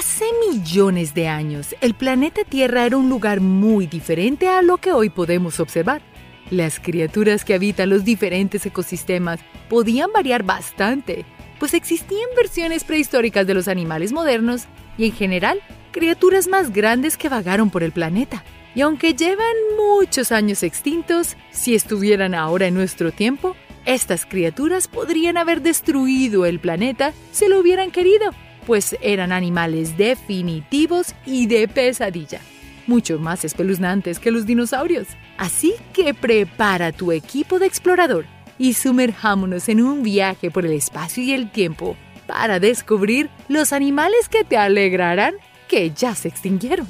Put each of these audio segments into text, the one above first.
Hace millones de años, el planeta Tierra era un lugar muy diferente a lo que hoy podemos observar. Las criaturas que habitan los diferentes ecosistemas podían variar bastante, pues existían versiones prehistóricas de los animales modernos y en general criaturas más grandes que vagaron por el planeta. Y aunque llevan muchos años extintos, si estuvieran ahora en nuestro tiempo, estas criaturas podrían haber destruido el planeta si lo hubieran querido pues eran animales definitivos y de pesadilla, mucho más espeluznantes que los dinosaurios. Así que prepara tu equipo de explorador y sumerjámonos en un viaje por el espacio y el tiempo para descubrir los animales que te alegrarán que ya se extinguieron.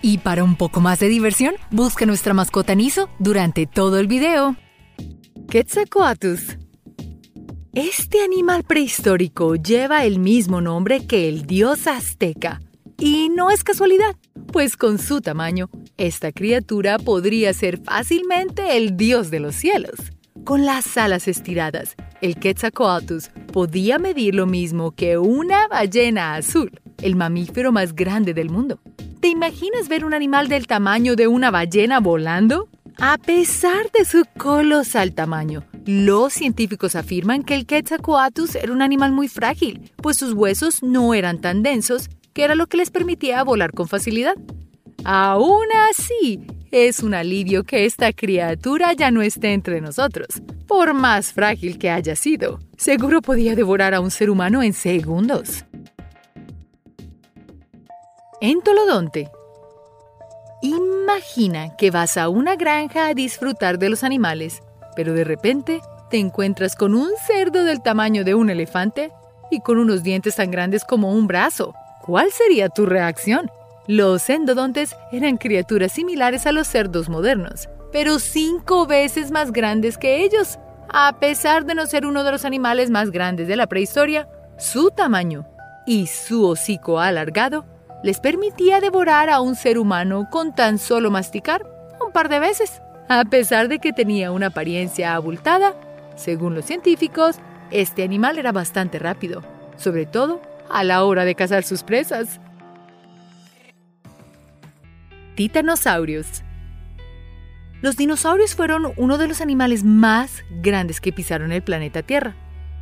Y para un poco más de diversión, busca nuestra mascota Niso durante todo el video. Quetzalcoatlus este animal prehistórico lleva el mismo nombre que el dios azteca. Y no es casualidad, pues con su tamaño, esta criatura podría ser fácilmente el dios de los cielos. Con las alas estiradas, el Quetzalcoatlus podía medir lo mismo que una ballena azul, el mamífero más grande del mundo. ¿Te imaginas ver un animal del tamaño de una ballena volando? A pesar de su colosal tamaño, los científicos afirman que el Quetzalcoatlus era un animal muy frágil, pues sus huesos no eran tan densos, que era lo que les permitía volar con facilidad. Aún así, es un alivio que esta criatura ya no esté entre nosotros. Por más frágil que haya sido, seguro podía devorar a un ser humano en segundos. Entolodonte Imagina que vas a una granja a disfrutar de los animales, pero de repente te encuentras con un cerdo del tamaño de un elefante y con unos dientes tan grandes como un brazo. ¿Cuál sería tu reacción? Los endodontes eran criaturas similares a los cerdos modernos, pero cinco veces más grandes que ellos. A pesar de no ser uno de los animales más grandes de la prehistoria, su tamaño y su hocico alargado les permitía devorar a un ser humano con tan solo masticar un par de veces. A pesar de que tenía una apariencia abultada, según los científicos, este animal era bastante rápido, sobre todo a la hora de cazar sus presas. Titanosaurios Los dinosaurios fueron uno de los animales más grandes que pisaron el planeta Tierra,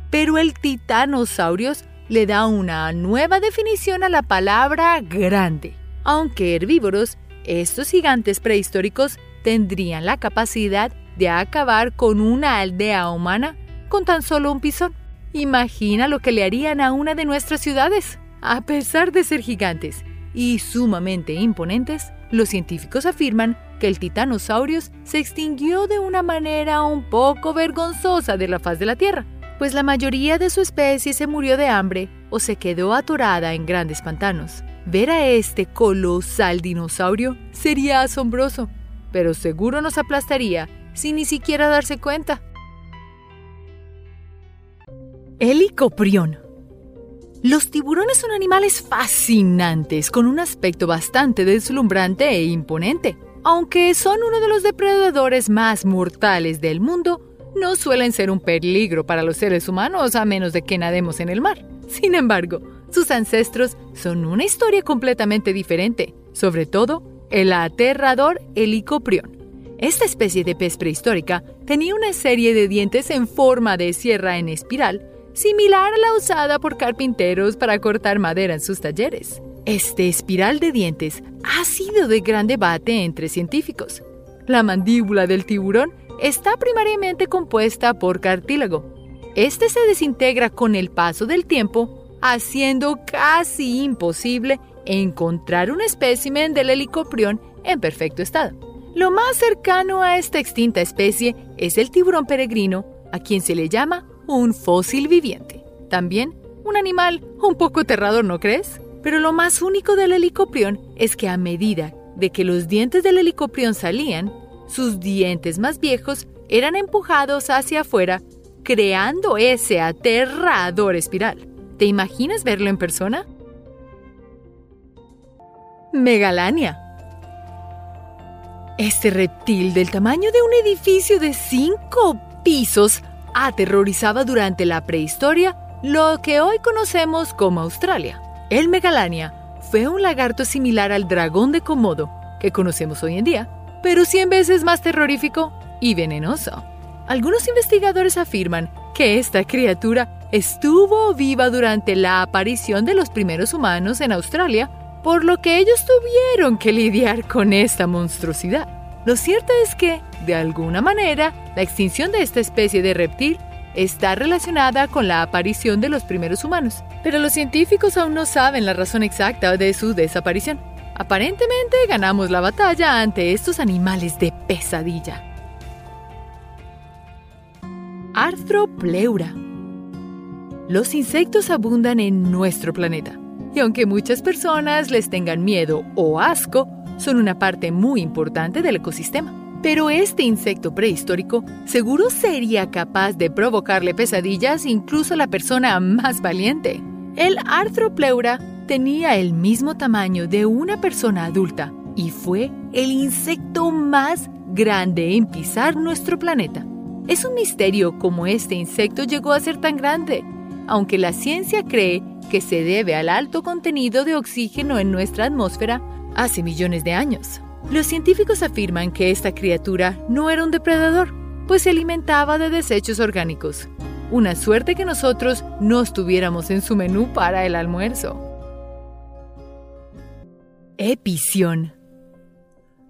pero el titanosaurios le da una nueva definición a la palabra grande. Aunque herbívoros, estos gigantes prehistóricos tendrían la capacidad de acabar con una aldea humana con tan solo un pisón. Imagina lo que le harían a una de nuestras ciudades. A pesar de ser gigantes y sumamente imponentes, los científicos afirman que el titanosaurios se extinguió de una manera un poco vergonzosa de la faz de la Tierra pues la mayoría de su especie se murió de hambre o se quedó atorada en grandes pantanos. Ver a este colosal dinosaurio sería asombroso, pero seguro nos aplastaría sin ni siquiera darse cuenta. Helicoprión. Los tiburones son animales fascinantes, con un aspecto bastante deslumbrante e imponente. Aunque son uno de los depredadores más mortales del mundo, no suelen ser un peligro para los seres humanos a menos de que nademos en el mar. Sin embargo, sus ancestros son una historia completamente diferente, sobre todo el aterrador helicoprión. Esta especie de pez prehistórica tenía una serie de dientes en forma de sierra en espiral, similar a la usada por carpinteros para cortar madera en sus talleres. Este espiral de dientes ha sido de gran debate entre científicos. La mandíbula del tiburón está primariamente compuesta por cartílago. Este se desintegra con el paso del tiempo, haciendo casi imposible encontrar un espécimen del helicoprión en perfecto estado. Lo más cercano a esta extinta especie es el tiburón peregrino, a quien se le llama un fósil viviente. También un animal un poco aterrador, ¿no crees? Pero lo más único del helicoprión es que a medida de que los dientes del helicoprión salían, sus dientes más viejos eran empujados hacia afuera, creando ese aterrador espiral. ¿Te imaginas verlo en persona? Megalania. Este reptil del tamaño de un edificio de cinco pisos aterrorizaba durante la prehistoria lo que hoy conocemos como Australia. El Megalania fue un lagarto similar al dragón de Komodo que conocemos hoy en día, pero 100 veces más terrorífico y venenoso. Algunos investigadores afirman que esta criatura estuvo viva durante la aparición de los primeros humanos en Australia, por lo que ellos tuvieron que lidiar con esta monstruosidad. Lo cierto es que, de alguna manera, la extinción de esta especie de reptil está relacionada con la aparición de los primeros humanos, pero los científicos aún no saben la razón exacta de su desaparición. Aparentemente ganamos la batalla ante estos animales de pesadilla. Arthropleura. Los insectos abundan en nuestro planeta, y aunque muchas personas les tengan miedo o asco, son una parte muy importante del ecosistema. Pero este insecto prehistórico seguro sería capaz de provocarle pesadillas incluso a la persona más valiente. El Arthropleura tenía el mismo tamaño de una persona adulta y fue el insecto más grande en pisar nuestro planeta. Es un misterio cómo este insecto llegó a ser tan grande, aunque la ciencia cree que se debe al alto contenido de oxígeno en nuestra atmósfera hace millones de años. Los científicos afirman que esta criatura no era un depredador, pues se alimentaba de desechos orgánicos. Una suerte que nosotros no estuviéramos en su menú para el almuerzo. Epición.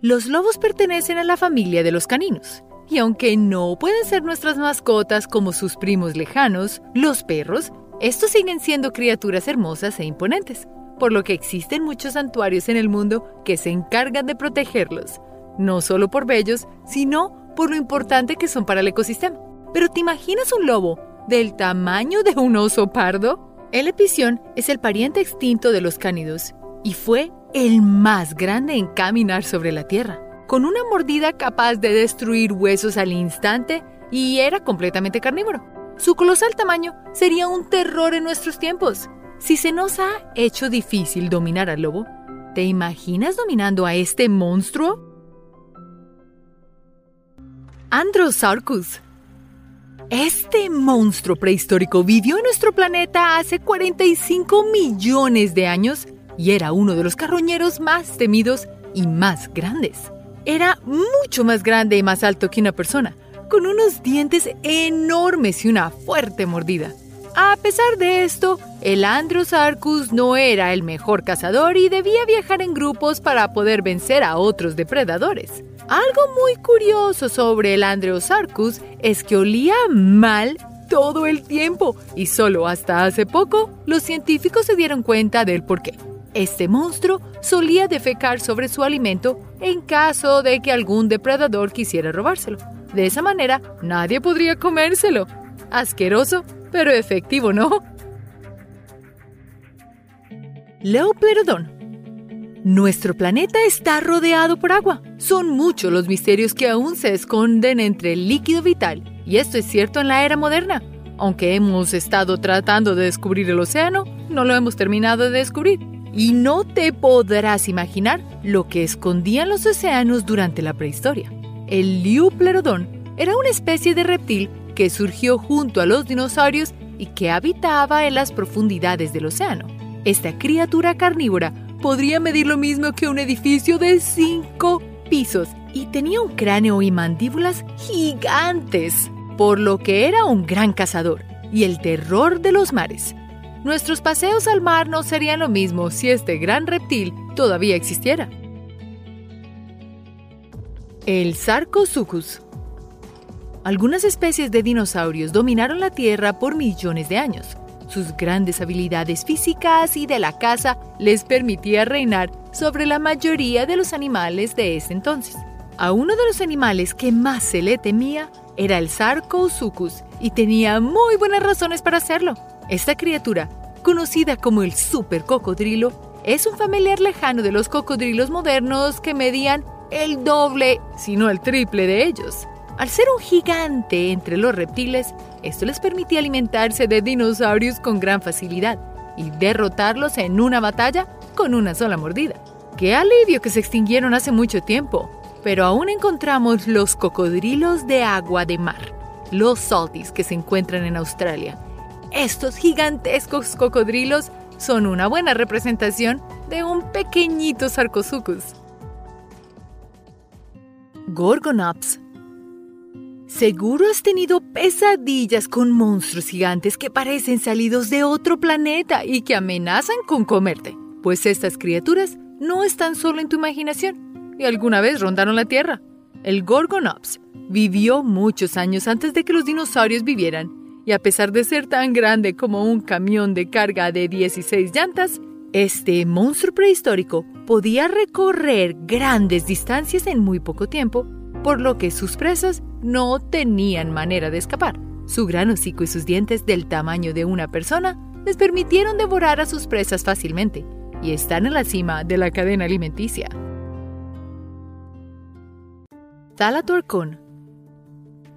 Los lobos pertenecen a la familia de los caninos y aunque no pueden ser nuestras mascotas como sus primos lejanos, los perros, estos siguen siendo criaturas hermosas e imponentes, por lo que existen muchos santuarios en el mundo que se encargan de protegerlos, no solo por bellos, sino por lo importante que son para el ecosistema. Pero ¿te imaginas un lobo del tamaño de un oso pardo? El epición es el pariente extinto de los cánidos y fue el más grande en caminar sobre la tierra con una mordida capaz de destruir huesos al instante y era completamente carnívoro. Su colosal tamaño sería un terror en nuestros tiempos. Si se nos ha hecho difícil dominar al lobo, ¿te imaginas dominando a este monstruo? Androsarcus. Este monstruo prehistórico vivió en nuestro planeta hace 45 millones de años y era uno de los carroñeros más temidos y más grandes. Era mucho más grande y más alto que una persona, con unos dientes enormes y una fuerte mordida. A pesar de esto, el Androsarcus no era el mejor cazador y debía viajar en grupos para poder vencer a otros depredadores. Algo muy curioso sobre el Androsarcus es que olía mal todo el tiempo y solo hasta hace poco los científicos se dieron cuenta del porqué. Este monstruo solía defecar sobre su alimento en caso de que algún depredador quisiera robárselo. De esa manera, nadie podría comérselo. Asqueroso, pero efectivo, ¿no? Leoplerodon. Nuestro planeta está rodeado por agua. Son muchos los misterios que aún se esconden entre el líquido vital, y esto es cierto en la era moderna. Aunque hemos estado tratando de descubrir el océano, no lo hemos terminado de descubrir y no te podrás imaginar lo que escondían los océanos durante la prehistoria. El Liuplerodon era una especie de reptil que surgió junto a los dinosaurios y que habitaba en las profundidades del océano. Esta criatura carnívora podría medir lo mismo que un edificio de cinco pisos y tenía un cráneo y mandíbulas gigantes, por lo que era un gran cazador y el terror de los mares. Nuestros paseos al mar no serían lo mismo si este gran reptil todavía existiera. El Sarcosuchus. Algunas especies de dinosaurios dominaron la Tierra por millones de años. Sus grandes habilidades físicas y de la caza les permitía reinar sobre la mayoría de los animales de ese entonces. A uno de los animales que más se le temía era el Sarcosuchus y tenía muy buenas razones para hacerlo. Esta criatura, conocida como el super cocodrilo, es un familiar lejano de los cocodrilos modernos que medían el doble, si no el triple de ellos. Al ser un gigante entre los reptiles, esto les permitía alimentarse de dinosaurios con gran facilidad y derrotarlos en una batalla con una sola mordida. ¡Qué alivio que se extinguieron hace mucho tiempo! Pero aún encontramos los cocodrilos de agua de mar, los salties que se encuentran en Australia, estos gigantescos cocodrilos son una buena representación de un pequeñito Sarcosuchus. Gorgonops. Seguro has tenido pesadillas con monstruos gigantes que parecen salidos de otro planeta y que amenazan con comerte, pues estas criaturas no están solo en tu imaginación y alguna vez rondaron la Tierra. El Gorgonops vivió muchos años antes de que los dinosaurios vivieran y a pesar de ser tan grande como un camión de carga de 16 llantas, este monstruo prehistórico podía recorrer grandes distancias en muy poco tiempo, por lo que sus presas no tenían manera de escapar. Su gran hocico y sus dientes del tamaño de una persona les permitieron devorar a sus presas fácilmente y están en la cima de la cadena alimenticia. Thalatorcon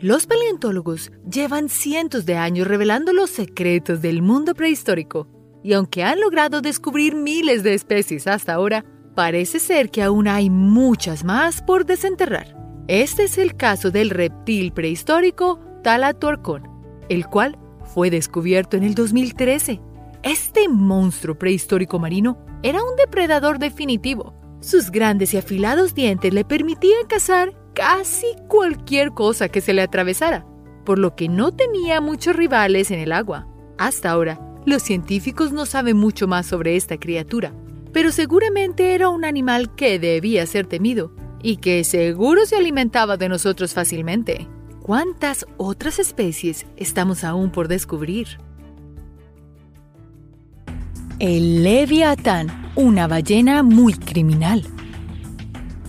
los paleontólogos llevan cientos de años revelando los secretos del mundo prehistórico, y aunque han logrado descubrir miles de especies hasta ahora, parece ser que aún hay muchas más por desenterrar. Este es el caso del reptil prehistórico Talatorcon, el cual fue descubierto en el 2013. Este monstruo prehistórico marino era un depredador definitivo. Sus grandes y afilados dientes le permitían cazar casi cualquier cosa que se le atravesara, por lo que no tenía muchos rivales en el agua. Hasta ahora, los científicos no saben mucho más sobre esta criatura, pero seguramente era un animal que debía ser temido y que seguro se alimentaba de nosotros fácilmente. ¿Cuántas otras especies estamos aún por descubrir? El Leviatán, una ballena muy criminal.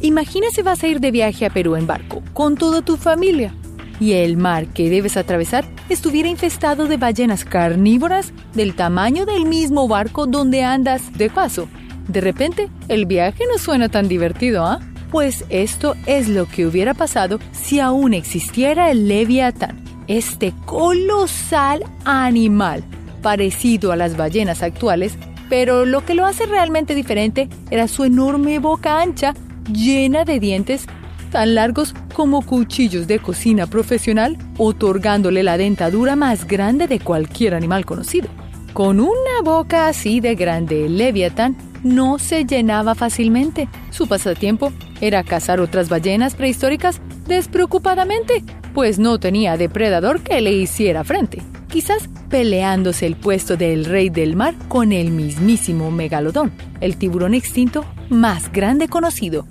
Imagina si vas a ir de viaje a Perú en barco, con toda tu familia, y el mar que debes atravesar estuviera infestado de ballenas carnívoras del tamaño del mismo barco donde andas de paso. De repente, el viaje no suena tan divertido, ¿ah? Pues esto es lo que hubiera pasado si aún existiera el Leviatán, este colosal animal, parecido a las ballenas actuales, pero lo que lo hace realmente diferente era su enorme boca ancha llena de dientes tan largos como cuchillos de cocina profesional, otorgándole la dentadura más grande de cualquier animal conocido. Con una boca así de grande, el Leviatán no se llenaba fácilmente. Su pasatiempo era cazar otras ballenas prehistóricas despreocupadamente, pues no tenía depredador que le hiciera frente. Quizás peleándose el puesto del rey del mar con el mismísimo megalodón, el tiburón extinto más grande conocido.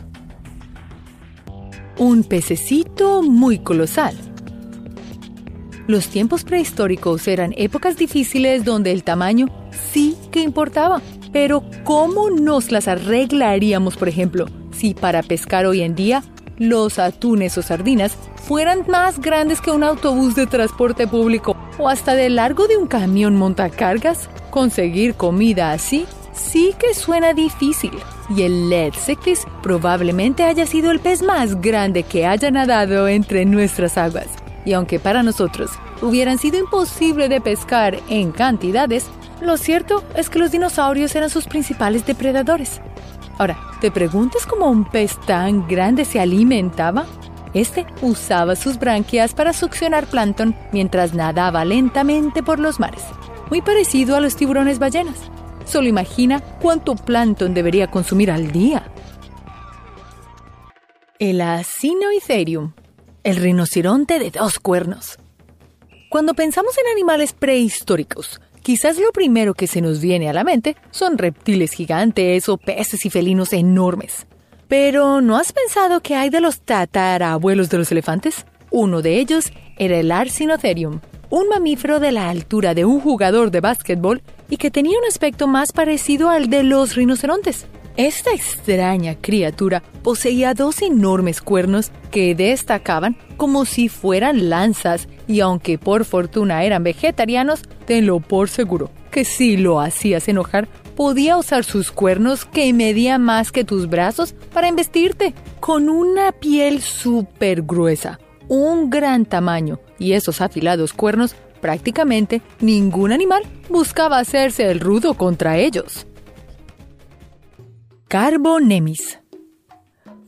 Un pececito muy colosal. Los tiempos prehistóricos eran épocas difíciles donde el tamaño sí que importaba. Pero ¿cómo nos las arreglaríamos, por ejemplo, si para pescar hoy en día los atunes o sardinas fueran más grandes que un autobús de transporte público o hasta de largo de un camión montacargas? Conseguir comida así sí que suena difícil. Y el Letsekis probablemente haya sido el pez más grande que haya nadado entre nuestras aguas. Y aunque para nosotros hubieran sido imposible de pescar en cantidades, lo cierto es que los dinosaurios eran sus principales depredadores. Ahora, ¿te preguntas cómo un pez tan grande se alimentaba? Este usaba sus branquias para succionar plancton mientras nadaba lentamente por los mares, muy parecido a los tiburones ballenas. Solo imagina cuánto plancton debería consumir al día. El Acinoitherium, el rinoceronte de dos cuernos. Cuando pensamos en animales prehistóricos, quizás lo primero que se nos viene a la mente son reptiles gigantes o peces y felinos enormes. Pero ¿no has pensado que hay de los tatarabuelos de los elefantes? Uno de ellos era el Arcinotherium, un mamífero de la altura de un jugador de básquetbol y que tenía un aspecto más parecido al de los rinocerontes. Esta extraña criatura poseía dos enormes cuernos que destacaban como si fueran lanzas y aunque por fortuna eran vegetarianos, tenlo por seguro que si lo hacías enojar, podía usar sus cuernos que medían más que tus brazos para embestirte, con una piel súper gruesa, un gran tamaño y esos afilados cuernos prácticamente ningún animal buscaba hacerse el rudo contra ellos. Carbonemis.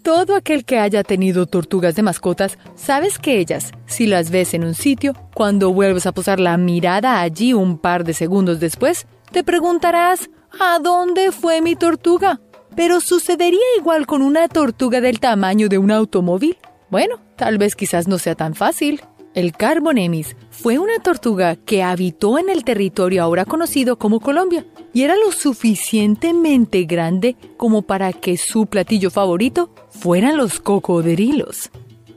Todo aquel que haya tenido tortugas de mascotas, sabes que ellas, si las ves en un sitio, cuando vuelves a posar la mirada allí un par de segundos después, te preguntarás, ¿A dónde fue mi tortuga? Pero sucedería igual con una tortuga del tamaño de un automóvil. Bueno, tal vez quizás no sea tan fácil. El Carbonemis fue una tortuga que habitó en el territorio ahora conocido como Colombia y era lo suficientemente grande como para que su platillo favorito fueran los cocodrilos.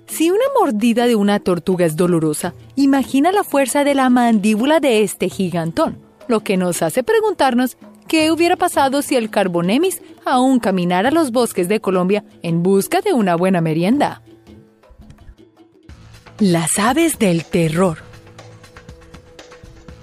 Si una mordida de una tortuga es dolorosa, imagina la fuerza de la mandíbula de este gigantón, lo que nos hace preguntarnos qué hubiera pasado si el Carbonemis aún caminara los bosques de Colombia en busca de una buena merienda. Las aves del terror.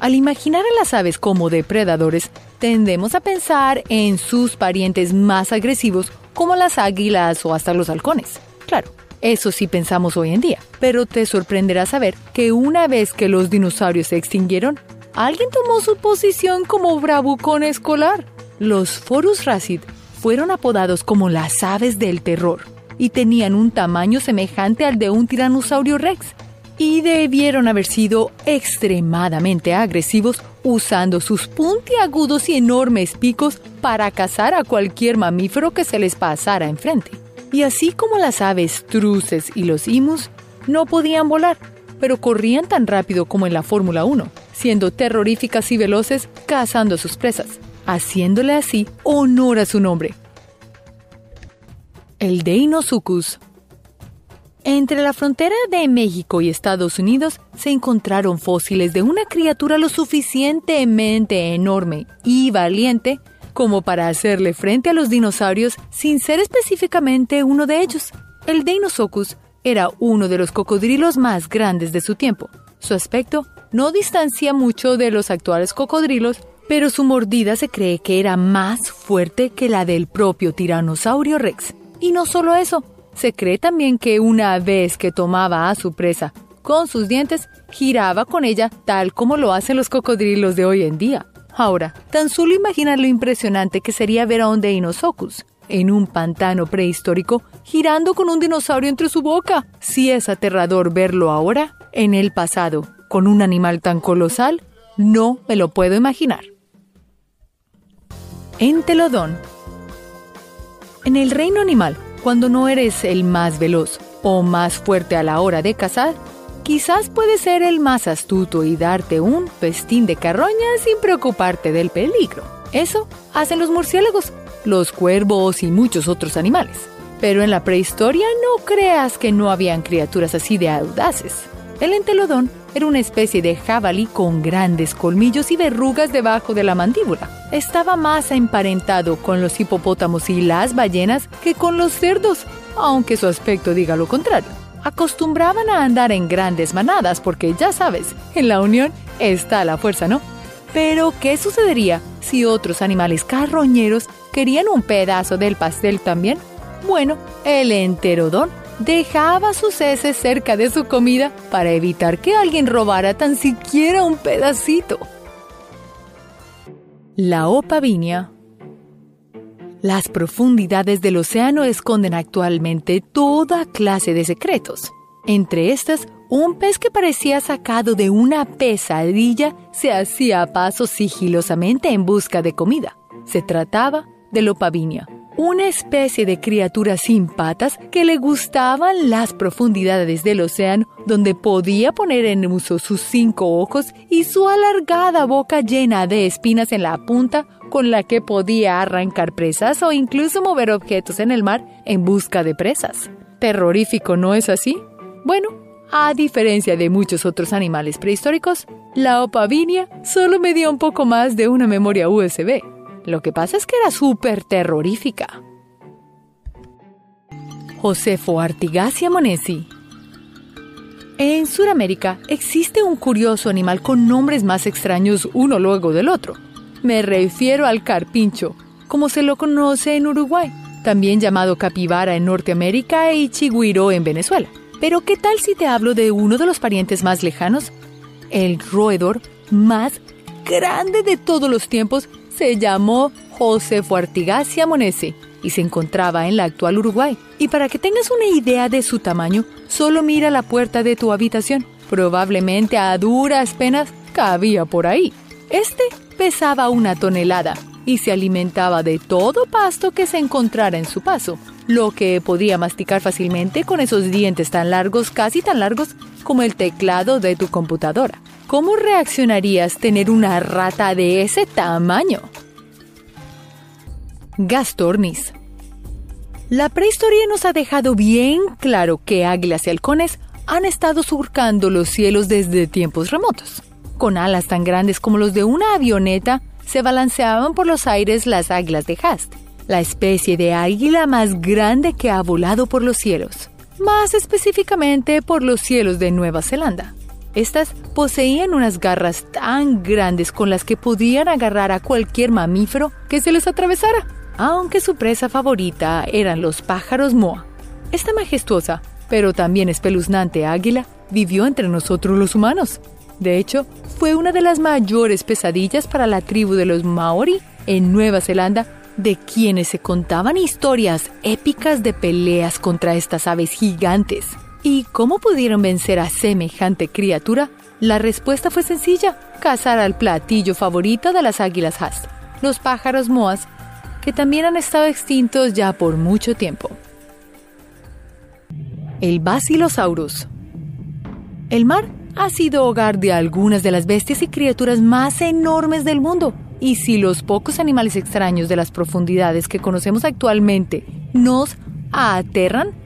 Al imaginar a las aves como depredadores, tendemos a pensar en sus parientes más agresivos como las águilas o hasta los halcones. Claro, eso sí pensamos hoy en día, pero te sorprenderá saber que una vez que los dinosaurios se extinguieron, alguien tomó su posición como bravucón escolar. Los Forus Racid fueron apodados como las aves del terror y tenían un tamaño semejante al de un tiranosaurio rex, y debieron haber sido extremadamente agresivos usando sus puntiagudos y enormes picos para cazar a cualquier mamífero que se les pasara enfrente. Y así como las aves truces y los imus, no podían volar, pero corrían tan rápido como en la Fórmula 1, siendo terroríficas y veloces cazando a sus presas, haciéndole así honor a su nombre, el Deinosuchus. Entre la frontera de México y Estados Unidos se encontraron fósiles de una criatura lo suficientemente enorme y valiente como para hacerle frente a los dinosaurios sin ser específicamente uno de ellos. El Deinosuchus era uno de los cocodrilos más grandes de su tiempo. Su aspecto no distancia mucho de los actuales cocodrilos, pero su mordida se cree que era más fuerte que la del propio tiranosaurio rex. Y no solo eso, se cree también que una vez que tomaba a su presa con sus dientes, giraba con ella tal como lo hacen los cocodrilos de hoy en día. Ahora, tan solo imaginar lo impresionante que sería ver a un Deinosuchus en un pantano prehistórico girando con un dinosaurio entre su boca. Si es aterrador verlo ahora, en el pasado, con un animal tan colosal, no me lo puedo imaginar. Entelodón en el reino animal, cuando no eres el más veloz o más fuerte a la hora de cazar, quizás puedes ser el más astuto y darte un festín de carroña sin preocuparte del peligro. Eso hacen los murciélagos, los cuervos y muchos otros animales. Pero en la prehistoria no creas que no habían criaturas así de audaces. El entelodón era una especie de jabalí con grandes colmillos y verrugas debajo de la mandíbula. Estaba más emparentado con los hipopótamos y las ballenas que con los cerdos, aunque su aspecto diga lo contrario. Acostumbraban a andar en grandes manadas porque ya sabes, en la unión está la fuerza, ¿no? Pero, ¿qué sucedería si otros animales carroñeros querían un pedazo del pastel también? Bueno, el enterodón dejaba sus heces cerca de su comida para evitar que alguien robara tan siquiera un pedacito. La opavinia. Las profundidades del océano esconden actualmente toda clase de secretos. Entre estas, un pez que parecía sacado de una pesadilla se hacía paso sigilosamente en busca de comida. Se trataba de la opavinia, una especie de criatura sin patas que le gustaban las profundidades del océano, donde podía poner en uso sus cinco ojos y su alargada boca llena de espinas en la punta con la que podía arrancar presas o incluso mover objetos en el mar en busca de presas. Terrorífico, ¿no es así? Bueno, a diferencia de muchos otros animales prehistóricos, la opavinia solo medía un poco más de una memoria USB. Lo que pasa es que era súper terrorífica. Josefo Artigasia monesi. En Sudamérica existe un curioso animal con nombres más extraños uno luego del otro. Me refiero al carpincho, como se lo conoce en Uruguay, también llamado capibara en Norteamérica y chigüiro en Venezuela. Pero ¿qué tal si te hablo de uno de los parientes más lejanos? El roedor más grande de todos los tiempos se llamó Josefo Artigasia Monesi y se encontraba en la actual Uruguay. Y para que tengas una idea de su tamaño, solo mira la puerta de tu habitación. Probablemente a duras penas cabía por ahí. Este pesaba una tonelada y se alimentaba de todo pasto que se encontrara en su paso, lo que podía masticar fácilmente con esos dientes tan largos, casi tan largos como el teclado de tu computadora. ¿Cómo reaccionarías tener una rata de ese tamaño? Gastornis. La prehistoria nos ha dejado bien claro que águilas y halcones han estado surcando los cielos desde tiempos remotos. Con alas tan grandes como los de una avioneta, se balanceaban por los aires las águilas de Hast, la especie de águila más grande que ha volado por los cielos, más específicamente por los cielos de Nueva Zelanda. Estas poseían unas garras tan grandes con las que podían agarrar a cualquier mamífero que se les atravesara, aunque su presa favorita eran los pájaros moa. Esta majestuosa, pero también espeluznante águila vivió entre nosotros los humanos. De hecho, fue una de las mayores pesadillas para la tribu de los Maori en Nueva Zelanda, de quienes se contaban historias épicas de peleas contra estas aves gigantes. ¿Y cómo pudieron vencer a semejante criatura? La respuesta fue sencilla, cazar al platillo favorito de las águilas Hast, los pájaros moas, que también han estado extintos ya por mucho tiempo. El Basilosaurus. El mar ha sido hogar de algunas de las bestias y criaturas más enormes del mundo. Y si los pocos animales extraños de las profundidades que conocemos actualmente nos aterran,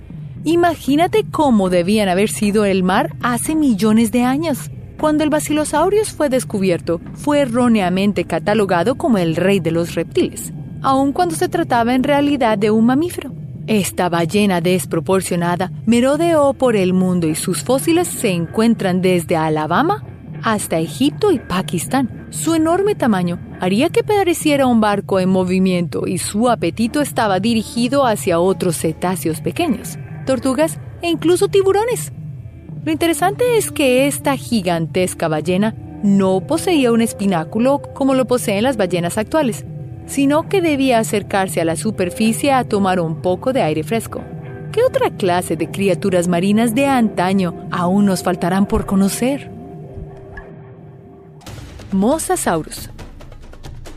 imagínate cómo debían haber sido el mar hace millones de años. Cuando el Basilosaurus fue descubierto, fue erróneamente catalogado como el rey de los reptiles, aun cuando se trataba en realidad de un mamífero. Esta ballena desproporcionada merodeó por el mundo y sus fósiles se encuentran desde Alabama hasta Egipto y Pakistán. Su enorme tamaño haría que pareciera un barco en movimiento y su apetito estaba dirigido hacia otros cetáceos pequeños, tortugas e incluso tiburones. Lo interesante es que esta gigantesca ballena no poseía un espináculo como lo poseen las ballenas actuales, sino que debía acercarse a la superficie a tomar un poco de aire fresco. ¿Qué otra clase de criaturas marinas de antaño aún nos faltarán por conocer? Mosasaurus.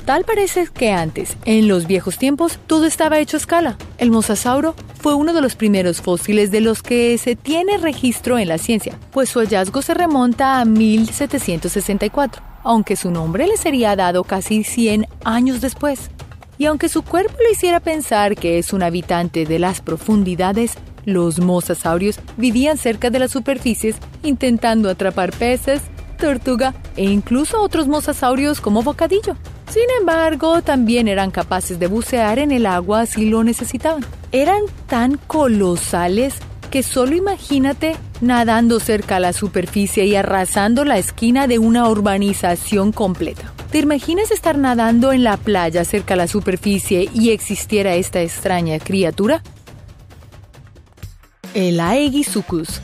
Tal parece que antes, en los viejos tiempos, todo estaba hecho a escala. El mosasauro fue uno de los primeros fósiles de los que se tiene registro en la ciencia, pues su hallazgo se remonta a 1764 aunque su nombre le sería dado casi 100 años después. Y aunque su cuerpo le hiciera pensar que es un habitante de las profundidades, los mosasaurios vivían cerca de las superficies intentando atrapar peces, tortuga e incluso otros mosasaurios como bocadillo. Sin embargo, también eran capaces de bucear en el agua si lo necesitaban. Eran tan colosales que solo imagínate nadando cerca a la superficie y arrasando la esquina de una urbanización completa. ¿Te imaginas estar nadando en la playa cerca a la superficie y existiera esta extraña criatura? El Aegisucus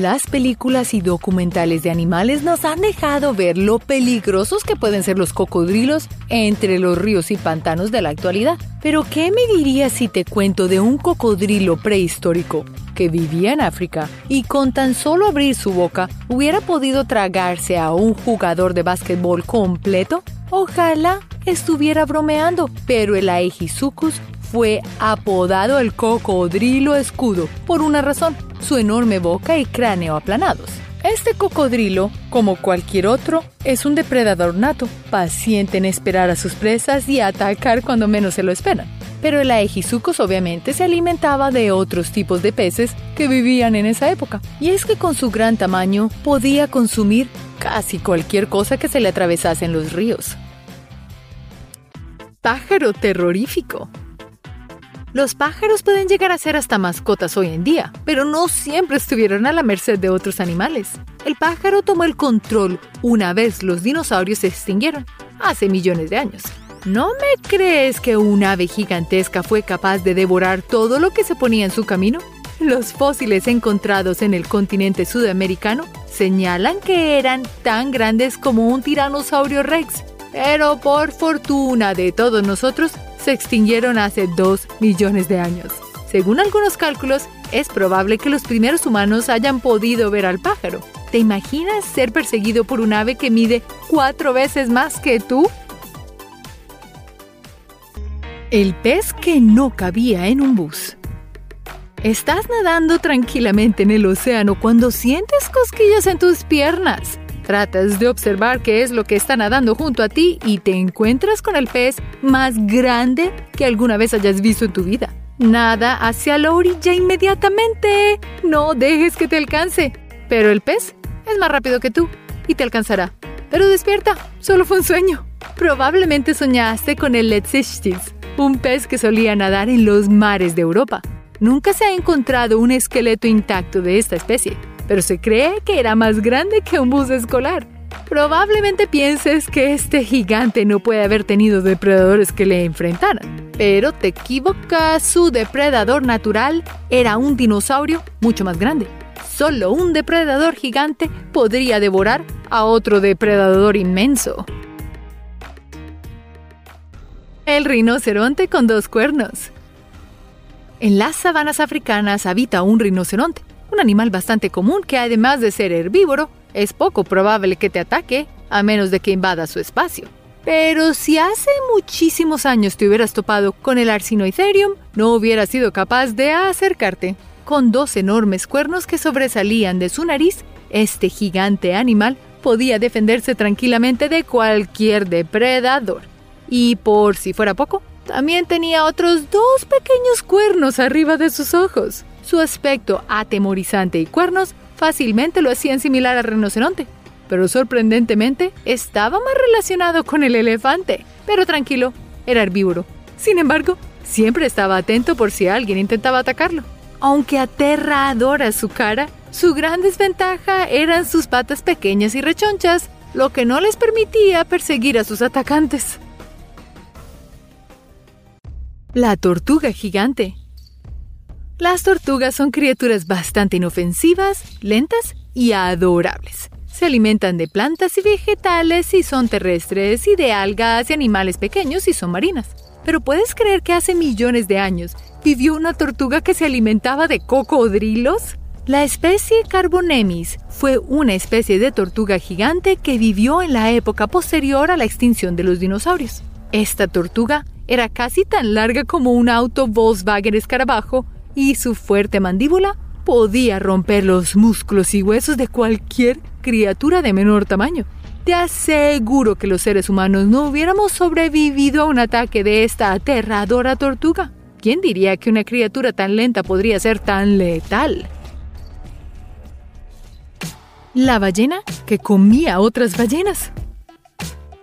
las películas y documentales de animales nos han dejado ver lo peligrosos que pueden ser los cocodrilos entre los ríos y pantanos de la actualidad. Pero ¿qué me dirías si te cuento de un cocodrilo prehistórico que vivía en África y con tan solo abrir su boca hubiera podido tragarse a un jugador de básquetbol completo? Ojalá estuviera bromeando, pero el Aegisucus fue apodado el cocodrilo escudo por una razón, su enorme boca y cráneo aplanados. Este cocodrilo, como cualquier otro, es un depredador nato, paciente en esperar a sus presas y atacar cuando menos se lo esperan. Pero el Aegisucus obviamente se alimentaba de otros tipos de peces que vivían en esa época. Y es que con su gran tamaño podía consumir casi cualquier cosa que se le atravesase en los ríos. Pájaro terrorífico. Los pájaros pueden llegar a ser hasta mascotas hoy en día, pero no siempre estuvieron a la merced de otros animales. El pájaro tomó el control una vez los dinosaurios se extinguieron, hace millones de años. ¿No me crees que un ave gigantesca fue capaz de devorar todo lo que se ponía en su camino? Los fósiles encontrados en el continente sudamericano señalan que eran tan grandes como un tiranosaurio rex, pero por fortuna de todos nosotros, se extinguieron hace 2 millones de años. Según algunos cálculos, es probable que los primeros humanos hayan podido ver al pájaro. ¿Te imaginas ser perseguido por un ave que mide cuatro veces más que tú? El pez que no cabía en un bus. Estás nadando tranquilamente en el océano cuando sientes cosquillas en tus piernas. Tratas de observar qué es lo que está nadando junto a ti y te encuentras con el pez más grande que alguna vez hayas visto en tu vida. Nada hacia la orilla inmediatamente. No dejes que te alcance. Pero el pez es más rápido que tú y te alcanzará. Pero despierta, solo fue un sueño. Probablemente soñaste con el Letsichtis, un pez que solía nadar en los mares de Europa. Nunca se ha encontrado un esqueleto intacto de esta especie, pero se cree que era más grande que un bus escolar. Probablemente pienses que este gigante no puede haber tenido depredadores que le enfrentaran, pero te equivocas, su depredador natural era un dinosaurio mucho más grande. Solo un depredador gigante podría devorar a otro depredador inmenso. El rinoceronte con dos cuernos. En las sabanas africanas habita un rinoceronte, un animal bastante común que además de ser herbívoro, es poco probable que te ataque a menos de que invada su espacio. Pero si hace muchísimos años te hubieras topado con el Arsinoitherium, no hubieras sido capaz de acercarte. Con dos enormes cuernos que sobresalían de su nariz, este gigante animal podía defenderse tranquilamente de cualquier depredador. Y por si fuera poco, también tenía otros dos pequeños cuernos arriba de sus ojos. Su aspecto atemorizante y cuernos fácilmente lo hacían similar al rinoceronte, pero sorprendentemente estaba más relacionado con el elefante. Pero tranquilo, era herbívoro. Sin embargo, siempre estaba atento por si alguien intentaba atacarlo. Aunque aterradora su cara, su gran desventaja eran sus patas pequeñas y rechonchas, lo que no les permitía perseguir a sus atacantes. La tortuga gigante. Las tortugas son criaturas bastante inofensivas, lentas y adorables. Se alimentan de plantas y vegetales y son terrestres y de algas y animales pequeños y son marinas. Pero ¿puedes creer que hace millones de años vivió una tortuga que se alimentaba de cocodrilos? La especie Carbonemis fue una especie de tortuga gigante que vivió en la época posterior a la extinción de los dinosaurios. Esta tortuga era casi tan larga como un auto Volkswagen escarabajo y su fuerte mandíbula podía romper los músculos y huesos de cualquier criatura de menor tamaño. Te aseguro que los seres humanos no hubiéramos sobrevivido a un ataque de esta aterradora tortuga. ¿Quién diría que una criatura tan lenta podría ser tan letal? La ballena que comía otras ballenas.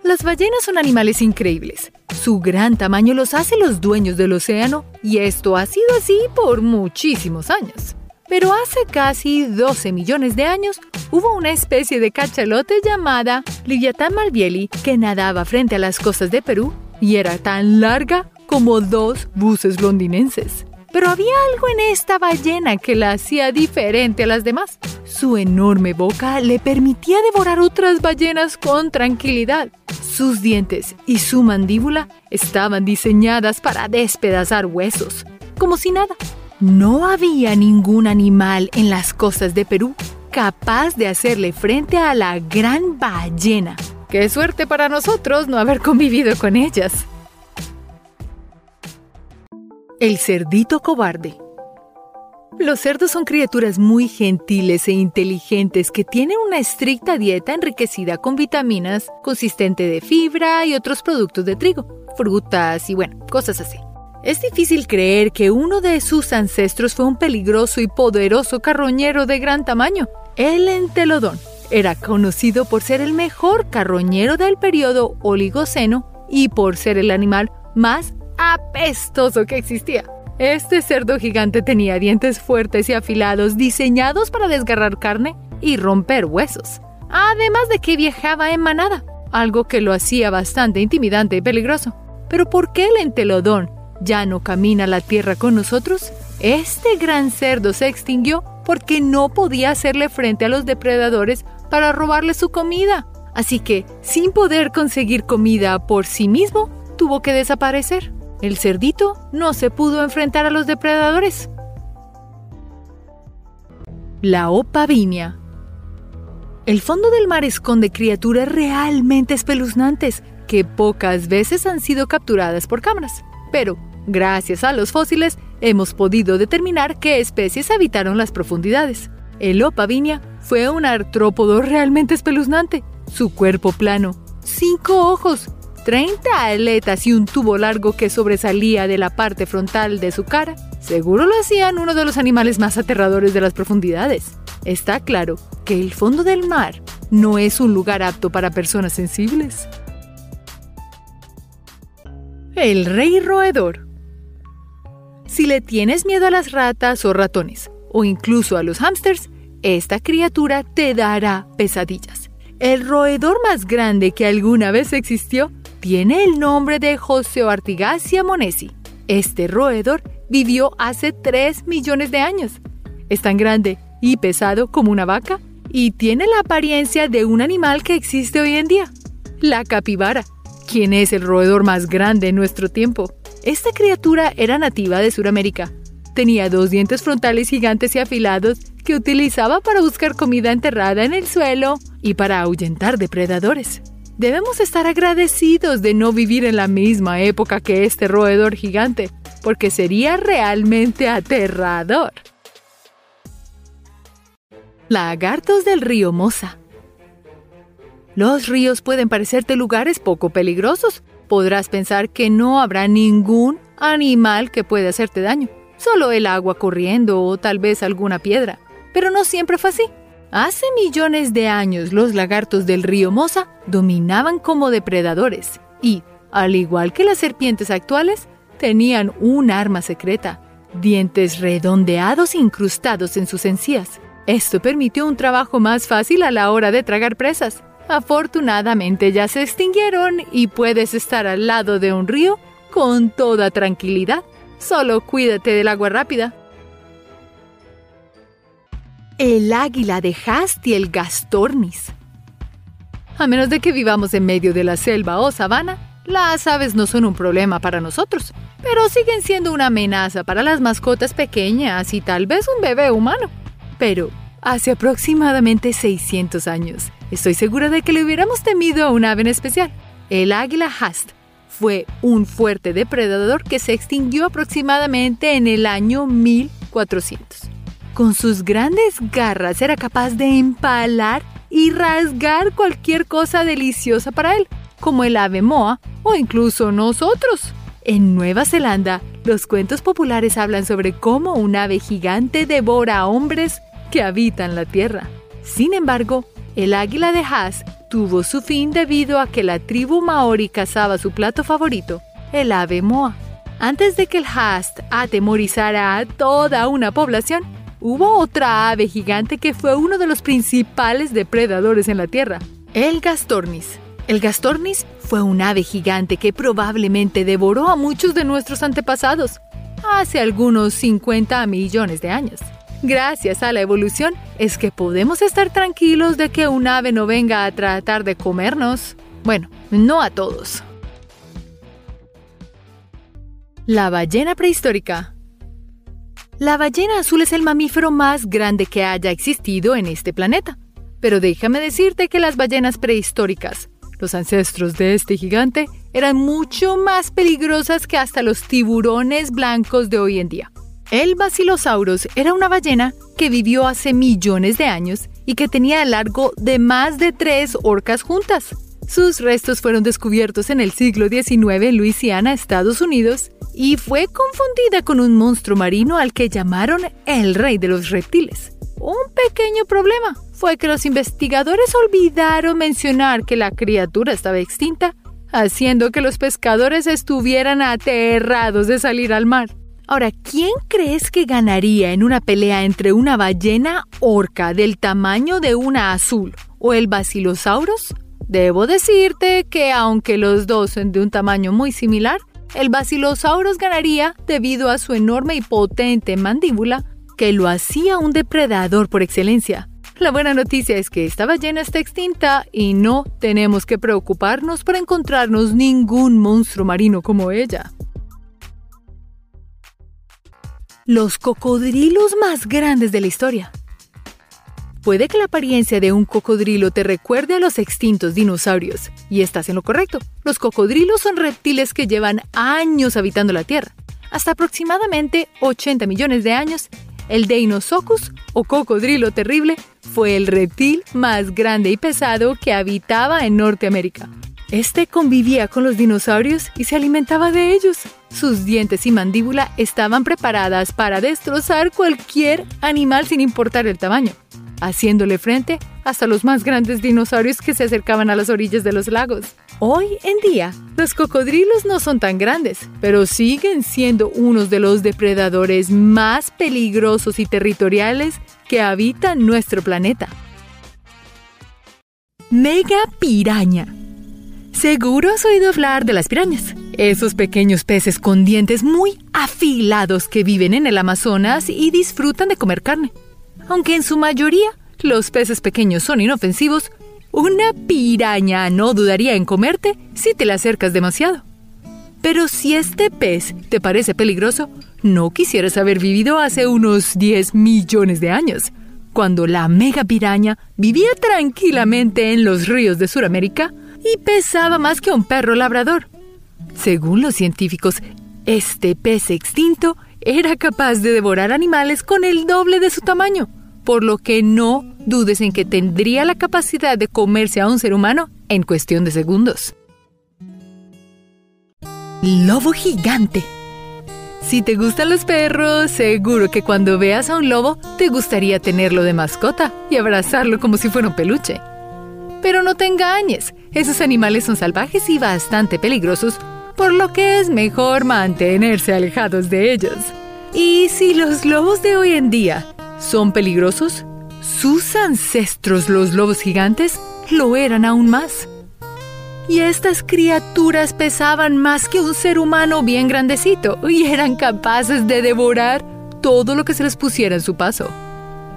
Las ballenas son animales increíbles. Su gran tamaño los hace los dueños del océano y esto ha sido así por muchísimos años. Pero hace casi 12 millones de años hubo una especie de cachalote llamada Liviatán malvieli que nadaba frente a las costas de Perú y era tan larga como dos buses londinenses. Pero había algo en esta ballena que la hacía diferente a las demás. Su enorme boca le permitía devorar otras ballenas con tranquilidad. Sus dientes y su mandíbula estaban diseñadas para despedazar huesos, como si nada. No había ningún animal en las costas de Perú capaz de hacerle frente a la gran ballena. Qué suerte para nosotros no haber convivido con ellas. El cerdito cobarde. Los cerdos son criaturas muy gentiles e inteligentes que tienen una estricta dieta enriquecida con vitaminas, consistente de fibra y otros productos de trigo, frutas y bueno, cosas así. Es difícil creer que uno de sus ancestros fue un peligroso y poderoso carroñero de gran tamaño. El entelodón era conocido por ser el mejor carroñero del periodo Oligoceno y por ser el animal más apestoso que existía. Este cerdo gigante tenía dientes fuertes y afilados diseñados para desgarrar carne y romper huesos. Además de que viajaba en manada, algo que lo hacía bastante intimidante y peligroso. Pero ¿por qué el entelodón ya no camina la tierra con nosotros? Este gran cerdo se extinguió porque no podía hacerle frente a los depredadores para robarle su comida. Así que, sin poder conseguir comida por sí mismo, tuvo que desaparecer. El cerdito no se pudo enfrentar a los depredadores. La opavinia. El fondo del mar esconde criaturas realmente espeluznantes que pocas veces han sido capturadas por cámaras. pero gracias a los fósiles hemos podido determinar qué especies habitaron las profundidades. El opavinia fue un artrópodo realmente espeluznante. Su cuerpo plano, cinco ojos, 30 aletas y un tubo largo que sobresalía de la parte frontal de su cara, seguro lo hacían uno de los animales más aterradores de las profundidades. Está claro que el fondo del mar no es un lugar apto para personas sensibles. El rey roedor. Si le tienes miedo a las ratas o ratones, o incluso a los hámsters, esta criatura te dará pesadillas. El roedor más grande que alguna vez existió tiene el nombre de José Artigasia monesi. Este roedor vivió hace 3 millones de años. Es tan grande y pesado como una vaca y tiene la apariencia de un animal que existe hoy en día, la capibara, quien es el roedor más grande en nuestro tiempo. Esta criatura era nativa de Sudamérica. Tenía dos dientes frontales gigantes y afilados que utilizaba para buscar comida enterrada en el suelo y para ahuyentar depredadores. Debemos estar agradecidos de no vivir en la misma época que este roedor gigante, porque sería realmente aterrador. Lagartos del río Mosa. Los ríos pueden parecerte lugares poco peligrosos. Podrás pensar que no habrá ningún animal que pueda hacerte daño, solo el agua corriendo o tal vez alguna piedra. Pero no siempre fue así. Hace millones de años los lagartos del río Mosa dominaban como depredadores y, al igual que las serpientes actuales, tenían un arma secreta, dientes redondeados incrustados en sus encías. Esto permitió un trabajo más fácil a la hora de tragar presas. Afortunadamente ya se extinguieron y puedes estar al lado de un río con toda tranquilidad. Solo cuídate del agua rápida el águila de Hast y el gastornis. A menos de que vivamos en medio de la selva o sabana, las aves no son un problema para nosotros, pero siguen siendo una amenaza para las mascotas pequeñas y tal vez un bebé humano. Pero hace aproximadamente 600 años, estoy segura de que le hubiéramos temido a un ave en especial. El águila Hast fue un fuerte depredador que se extinguió aproximadamente en el año 1400. Con sus grandes garras era capaz de empalar y rasgar cualquier cosa deliciosa para él, como el ave moa o incluso nosotros. En Nueva Zelanda, los cuentos populares hablan sobre cómo un ave gigante devora a hombres que habitan la tierra. Sin embargo, el águila de Haas tuvo su fin debido a que la tribu maori cazaba su plato favorito, el ave moa. Antes de que el Haas atemorizara a toda una población, Hubo otra ave gigante que fue uno de los principales depredadores en la Tierra, el gastornis. El gastornis fue un ave gigante que probablemente devoró a muchos de nuestros antepasados hace algunos 50 millones de años. Gracias a la evolución es que podemos estar tranquilos de que un ave no venga a tratar de comernos. Bueno, no a todos. La ballena prehistórica la ballena azul es el mamífero más grande que haya existido en este planeta. Pero déjame decirte que las ballenas prehistóricas, los ancestros de este gigante, eran mucho más peligrosas que hasta los tiburones blancos de hoy en día. El Basilosaurus era una ballena que vivió hace millones de años y que tenía el largo de más de tres orcas juntas. Sus restos fueron descubiertos en el siglo XIX en Luisiana, Estados Unidos, y fue confundida con un monstruo marino al que llamaron el rey de los reptiles. Un pequeño problema fue que los investigadores olvidaron mencionar que la criatura estaba extinta, haciendo que los pescadores estuvieran aterrados de salir al mar. Ahora, ¿quién crees que ganaría en una pelea entre una ballena orca del tamaño de una azul o el Basilosaurus? Debo decirte que aunque los dos son de un tamaño muy similar, el Basilosaurus ganaría debido a su enorme y potente mandíbula que lo hacía un depredador por excelencia. La buena noticia es que esta ballena está extinta y no tenemos que preocuparnos por encontrarnos ningún monstruo marino como ella. Los cocodrilos más grandes de la historia. Puede que la apariencia de un cocodrilo te recuerde a los extintos dinosaurios, y estás en lo correcto. Los cocodrilos son reptiles que llevan años habitando la Tierra. Hasta aproximadamente 80 millones de años, el Deinosuchus, o cocodrilo terrible, fue el reptil más grande y pesado que habitaba en Norteamérica. Este convivía con los dinosaurios y se alimentaba de ellos. Sus dientes y mandíbula estaban preparadas para destrozar cualquier animal sin importar el tamaño haciéndole frente hasta los más grandes dinosaurios que se acercaban a las orillas de los lagos. Hoy en día, los cocodrilos no son tan grandes, pero siguen siendo unos de los depredadores más peligrosos y territoriales que habitan nuestro planeta. Mega piraña. Seguro has oído hablar de las pirañas, esos pequeños peces con dientes muy afilados que viven en el Amazonas y disfrutan de comer carne. Aunque en su mayoría los peces pequeños son inofensivos, una piraña no dudaría en comerte si te le acercas demasiado. Pero si este pez te parece peligroso, no quisieras haber vivido hace unos 10 millones de años, cuando la mega piraña vivía tranquilamente en los ríos de Sudamérica y pesaba más que un perro labrador. Según los científicos, este pez extinto era capaz de devorar animales con el doble de su tamaño por lo que no dudes en que tendría la capacidad de comerse a un ser humano en cuestión de segundos. Lobo gigante. Si te gustan los perros, seguro que cuando veas a un lobo te gustaría tenerlo de mascota y abrazarlo como si fuera un peluche. Pero no te engañes, esos animales son salvajes y bastante peligrosos, por lo que es mejor mantenerse alejados de ellos. Y si los lobos de hoy en día ¿Son peligrosos? Sus ancestros, los lobos gigantes, lo eran aún más. Y estas criaturas pesaban más que un ser humano bien grandecito y eran capaces de devorar todo lo que se les pusiera en su paso.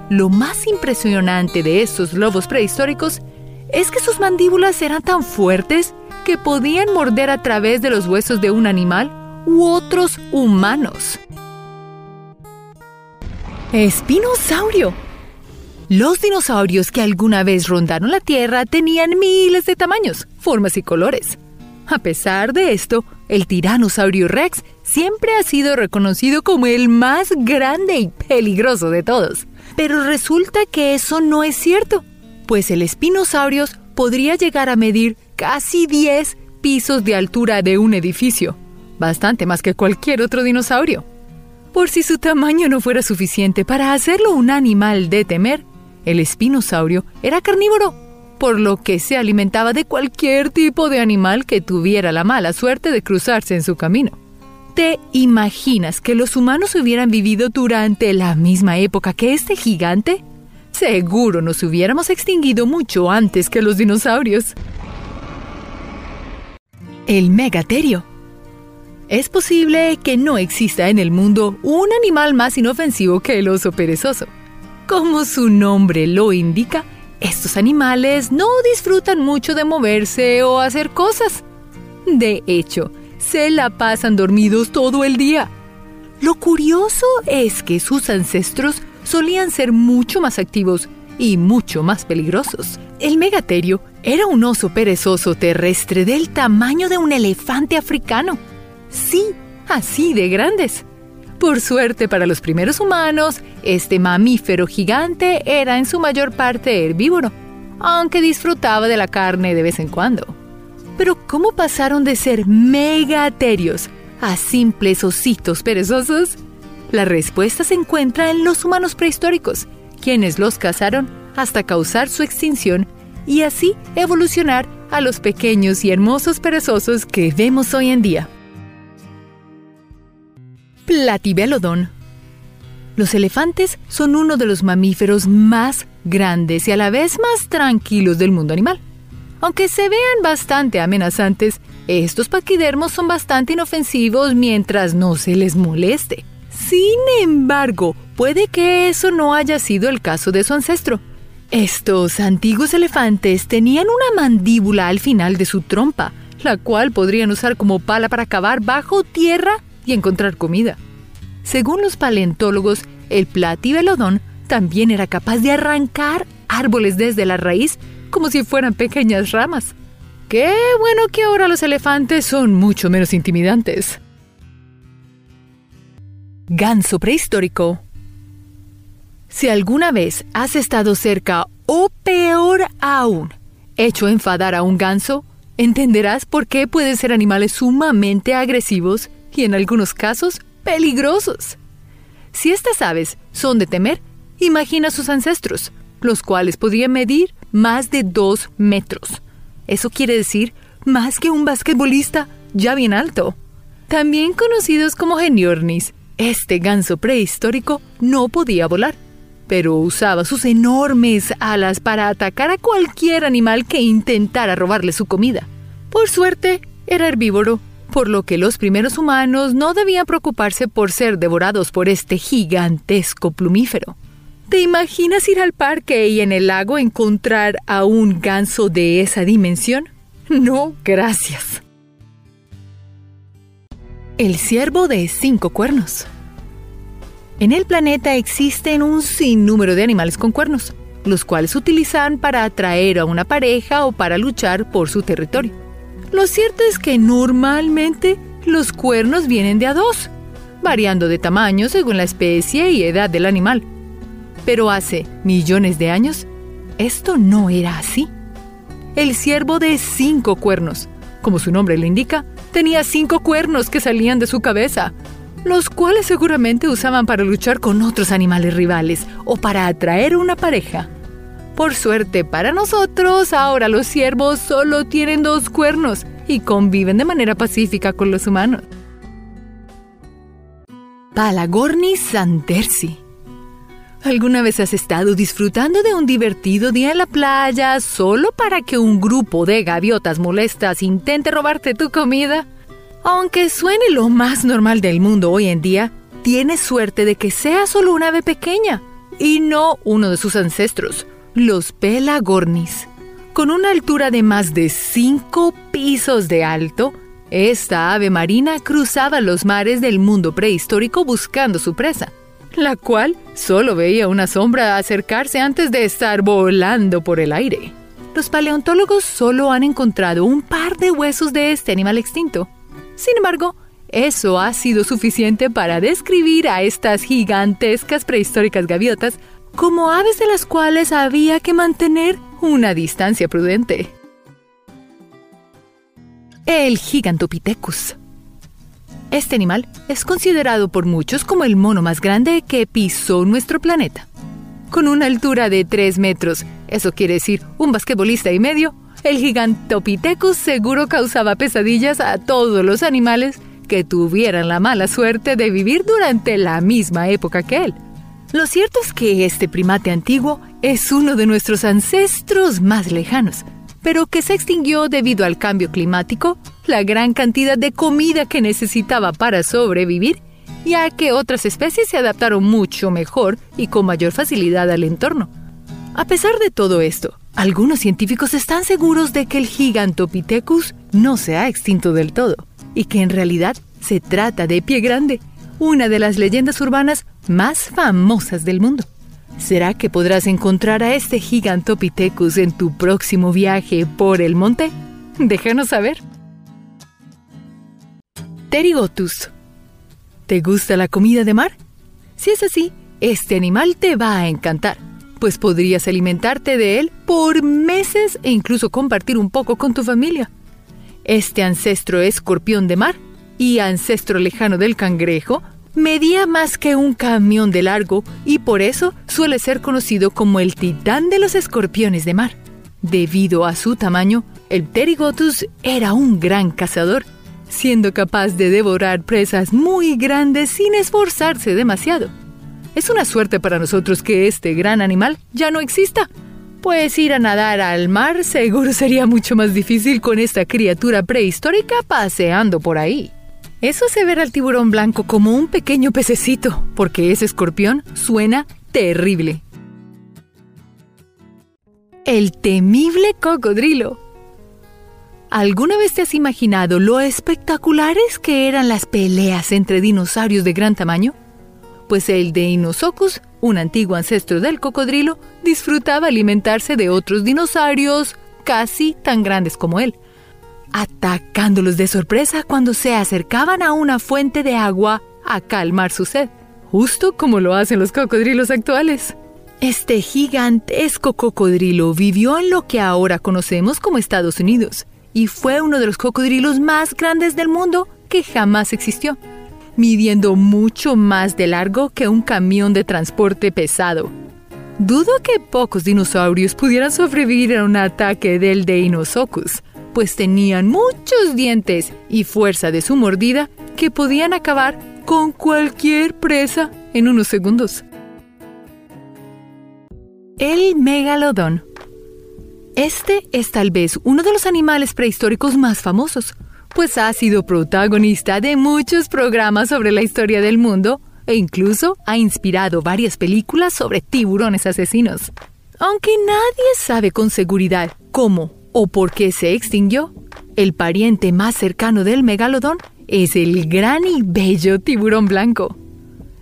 Lo más impresionante de estos lobos prehistóricos es que sus mandíbulas eran tan fuertes que podían morder a través de los huesos de un animal u otros humanos. Espinosaurio. Los dinosaurios que alguna vez rondaron la Tierra tenían miles de tamaños, formas y colores. A pesar de esto, el tiranosaurio Rex siempre ha sido reconocido como el más grande y peligroso de todos. Pero resulta que eso no es cierto, pues el espinosaurio podría llegar a medir casi 10 pisos de altura de un edificio, bastante más que cualquier otro dinosaurio. Por si su tamaño no fuera suficiente para hacerlo un animal de temer, el espinosaurio era carnívoro, por lo que se alimentaba de cualquier tipo de animal que tuviera la mala suerte de cruzarse en su camino. ¿Te imaginas que los humanos hubieran vivido durante la misma época que este gigante? Seguro nos hubiéramos extinguido mucho antes que los dinosaurios. El megaterio es posible que no exista en el mundo un animal más inofensivo que el oso perezoso. Como su nombre lo indica, estos animales no disfrutan mucho de moverse o hacer cosas. De hecho, se la pasan dormidos todo el día. Lo curioso es que sus ancestros solían ser mucho más activos y mucho más peligrosos. El megaterio era un oso perezoso terrestre del tamaño de un elefante africano Sí, así de grandes. Por suerte para los primeros humanos, este mamífero gigante era en su mayor parte herbívoro, aunque disfrutaba de la carne de vez en cuando. Pero ¿cómo pasaron de ser megaterios a simples ositos perezosos? La respuesta se encuentra en los humanos prehistóricos, quienes los cazaron hasta causar su extinción y así evolucionar a los pequeños y hermosos perezosos que vemos hoy en día. Platibelodon. Los elefantes son uno de los mamíferos más grandes y a la vez más tranquilos del mundo animal. Aunque se vean bastante amenazantes, estos paquidermos son bastante inofensivos mientras no se les moleste. Sin embargo, puede que eso no haya sido el caso de su ancestro. Estos antiguos elefantes tenían una mandíbula al final de su trompa, la cual podrían usar como pala para cavar bajo tierra y encontrar comida. Según los paleontólogos, el platibelodón también era capaz de arrancar árboles desde la raíz como si fueran pequeñas ramas. Qué bueno que ahora los elefantes son mucho menos intimidantes. Ganso prehistórico. Si alguna vez has estado cerca o peor aún, hecho enfadar a un ganso, entenderás por qué pueden ser animales sumamente agresivos y en algunos casos peligrosos. Si estas aves son de temer, imagina sus ancestros, los cuales podían medir más de dos metros. Eso quiere decir más que un basquetbolista ya bien alto. También conocidos como geniornis, este ganso prehistórico no podía volar, pero usaba sus enormes alas para atacar a cualquier animal que intentara robarle su comida. Por suerte, era herbívoro, por lo que los primeros humanos no debían preocuparse por ser devorados por este gigantesco plumífero. ¿Te imaginas ir al parque y en el lago encontrar a un ganso de esa dimensión? No, gracias. El ciervo de cinco cuernos. En el planeta existen un sinnúmero de animales con cuernos, los cuales utilizan para atraer a una pareja o para luchar por su territorio. Lo cierto es que normalmente los cuernos vienen de a dos, variando de tamaño según la especie y edad del animal. Pero hace millones de años, esto no era así. El ciervo de cinco cuernos, como su nombre le indica, tenía cinco cuernos que salían de su cabeza, los cuales seguramente usaban para luchar con otros animales rivales o para atraer una pareja. Por suerte para nosotros, ahora los ciervos solo tienen dos cuernos y conviven de manera pacífica con los humanos. Palagornis sandersi. ¿Alguna vez has estado disfrutando de un divertido día en la playa solo para que un grupo de gaviotas molestas intente robarte tu comida? Aunque suene lo más normal del mundo hoy en día, tienes suerte de que sea solo una ave pequeña y no uno de sus ancestros, los pelagornis. Con una altura de más de 5 pisos de alto, esta ave marina cruzaba los mares del mundo prehistórico buscando su presa, la cual solo veía una sombra acercarse antes de estar volando por el aire. Los paleontólogos solo han encontrado un par de huesos de este animal extinto, sin embargo, eso ha sido suficiente para describir a estas gigantescas prehistóricas gaviotas como aves de las cuales había que mantener una distancia prudente. El Gigantopithecus. Este animal es considerado por muchos como el mono más grande que pisó nuestro planeta. Con una altura de 3 metros, eso quiere decir un basquetbolista y medio, el Gigantopithecus seguro causaba pesadillas a todos los animales que tuvieran la mala suerte de vivir durante la misma época que él. Lo cierto es que este primate antiguo es uno de nuestros ancestros más lejanos, pero que se extinguió debido al cambio climático, la gran cantidad de comida que necesitaba para sobrevivir, ya que otras especies se adaptaron mucho mejor y con mayor facilidad al entorno. A pesar de todo esto, algunos científicos están seguros de que el Gigantopithecus no se ha extinto del todo y que en realidad se trata de Pie Grande, una de las leyendas urbanas más famosas del mundo. ¿Será que podrás encontrar a este Gigantopithecus en tu próximo viaje por el monte? Déjanos saber. Terigotus. ¿Te gusta la comida de mar? Si es así, este animal te va a encantar pues podrías alimentarte de él por meses e incluso compartir un poco con tu familia. Este ancestro escorpión de mar y ancestro lejano del cangrejo medía más que un camión de largo y por eso suele ser conocido como el titán de los escorpiones de mar. Debido a su tamaño, el Pterigotus era un gran cazador, siendo capaz de devorar presas muy grandes sin esforzarse demasiado. Es una suerte para nosotros que este gran animal ya no exista, pues ir a nadar al mar seguro sería mucho más difícil con esta criatura prehistórica paseando por ahí. Eso hace ver al tiburón blanco como un pequeño pececito, porque ese escorpión suena terrible. El temible cocodrilo. ¿Alguna vez te has imaginado lo espectaculares que eran las peleas entre dinosaurios de gran tamaño? pues el Deinosuchus, un antiguo ancestro del cocodrilo, disfrutaba alimentarse de otros dinosaurios casi tan grandes como él, atacándolos de sorpresa cuando se acercaban a una fuente de agua a calmar su sed, justo como lo hacen los cocodrilos actuales. Este gigantesco cocodrilo vivió en lo que ahora conocemos como Estados Unidos y fue uno de los cocodrilos más grandes del mundo que jamás existió, midiendo mucho más de largo que un camión de transporte pesado. Dudo que pocos dinosaurios pudieran sobrevivir a un ataque del Deinosuchus, pues tenían muchos dientes y fuerza de su mordida que podían acabar con cualquier presa en unos segundos. El megalodón. Este es tal vez uno de los animales prehistóricos más famosos, pues ha sido protagonista de muchos programas sobre la historia del mundo e incluso ha inspirado varias películas sobre tiburones asesinos. Aunque nadie sabe con seguridad cómo o por qué se extinguió, el pariente más cercano del megalodón es el gran y bello tiburón blanco.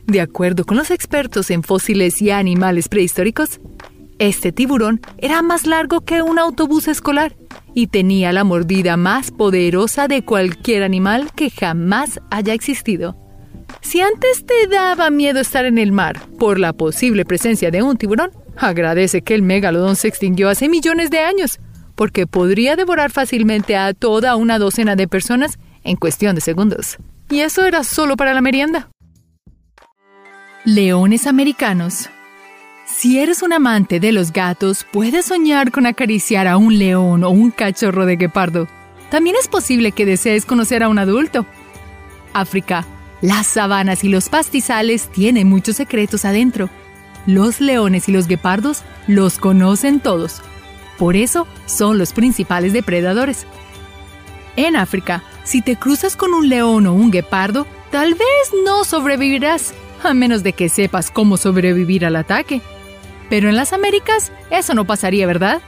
De acuerdo con los expertos en fósiles y animales prehistóricos, este tiburón era más largo que un autobús escolar y tenía la mordida más poderosa de cualquier animal que jamás haya existido. Si antes te daba miedo estar en el mar por la posible presencia de un tiburón, agradece que el megalodón se extinguió hace millones de años, porque podría devorar fácilmente a toda una docena de personas en cuestión de segundos. Y eso era solo para la merienda. Leones americanos. Si eres un amante de los gatos, puedes soñar con acariciar a un león o un cachorro de guepardo. También es posible que desees conocer a un adulto. África las sabanas y los pastizales tienen muchos secretos adentro. Los leones y los guepardos los conocen todos. Por eso son los principales depredadores. En África, si te cruzas con un león o un guepardo, tal vez no sobrevivirás, a menos de que sepas cómo sobrevivir al ataque. Pero en las Américas eso no pasaría, ¿verdad?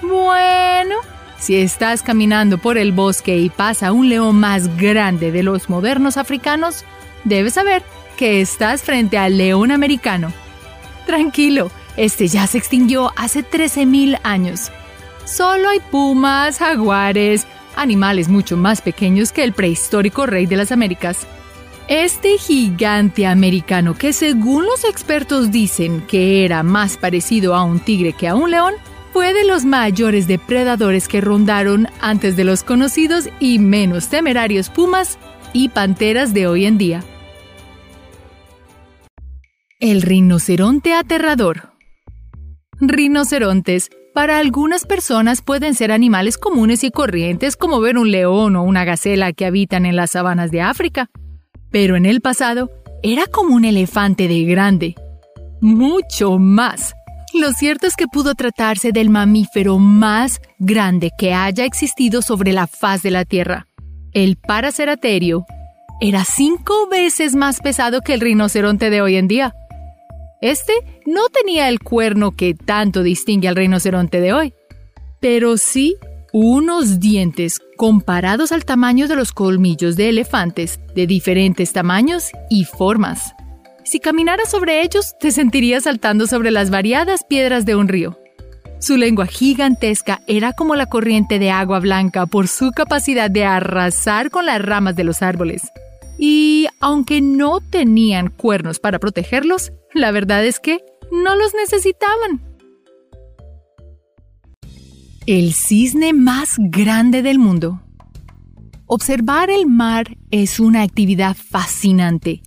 Bueno, si estás caminando por el bosque y pasa un león más grande de los modernos africanos, debes saber que estás frente al león americano. Tranquilo, este ya se extinguió hace 13.000 años. Solo hay pumas, jaguares, animales mucho más pequeños que el prehistórico rey de las Américas. Este gigante americano que según los expertos dicen que era más parecido a un tigre que a un león, fue de los mayores depredadores que rondaron antes de los conocidos y menos temerarios pumas y panteras de hoy en día. El rinoceronte aterrador. Rinocerontes para algunas personas pueden ser animales comunes y corrientes como ver un león o una gacela que habitan en las sabanas de África. Pero en el pasado era como un elefante de grande. Mucho más lo cierto es que pudo tratarse del mamífero más grande que haya existido sobre la faz de la Tierra. El paraceraterio era cinco veces más pesado que el rinoceronte de hoy en día. Este no tenía el cuerno que tanto distingue al rinoceronte de hoy, pero sí unos dientes comparados al tamaño de los colmillos de elefantes de diferentes tamaños y formas. Si caminaras sobre ellos, te sentirías saltando sobre las variadas piedras de un río. Su lengua gigantesca era como la corriente de agua blanca por su capacidad de arrasar con las ramas de los árboles. Y aunque no tenían cuernos para protegerlos, la verdad es que no los necesitaban. El cisne más grande del mundo. Observar el mar es una actividad fascinante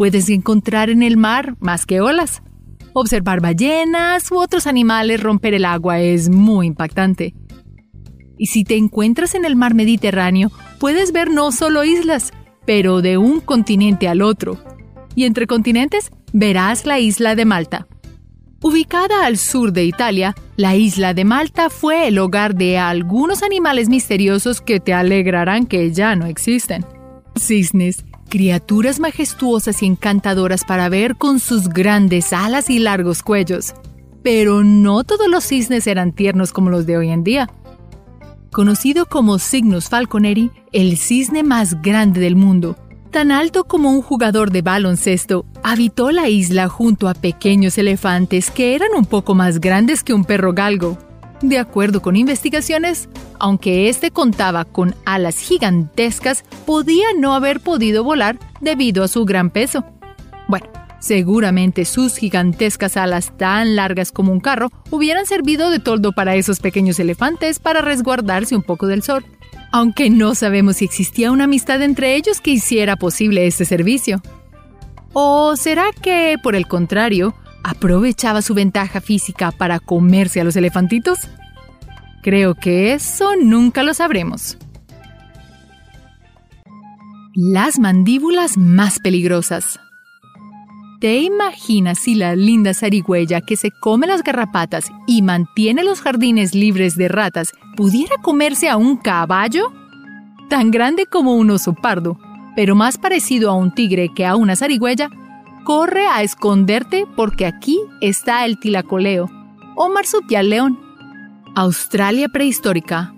puedes encontrar en el mar más que olas. Observar ballenas u otros animales romper el agua es muy impactante. Y si te encuentras en el mar Mediterráneo, puedes ver no solo islas, pero de un continente al otro. Y entre continentes verás la isla de Malta. Ubicada al sur de Italia, la isla de Malta fue el hogar de algunos animales misteriosos que te alegrarán que ya no existen. Cisnes, criaturas majestuosas y encantadoras para ver con sus grandes alas y largos cuellos. Pero no todos los cisnes eran tiernos como los de hoy en día. Conocido como Cygnus falconeri, el cisne más grande del mundo, Tan alto como un jugador de baloncesto, habitó la isla junto a pequeños elefantes que eran un poco más grandes que un perro galgo. De acuerdo con investigaciones, aunque este contaba con alas gigantescas, podía no haber podido volar debido a su gran peso. Bueno, seguramente sus gigantescas alas tan largas como un carro hubieran servido de toldo para esos pequeños elefantes para resguardarse un poco del sol aunque no sabemos si existía una amistad entre ellos que hiciera posible este servicio. ¿O será que, por el contrario, aprovechaba su ventaja física para comerse a los elefantitos? Creo que eso nunca lo sabremos. Las mandíbulas más peligrosas. ¿Te imaginas si la linda zarigüeya que se come las garrapatas y mantiene los jardines libres de ratas pudiera comerse a un caballo? Tan grande como un oso pardo, pero más parecido a un tigre que a una zarigüeya, corre a esconderte porque aquí está el tilacoleo, o marsupial león. Australia prehistórica.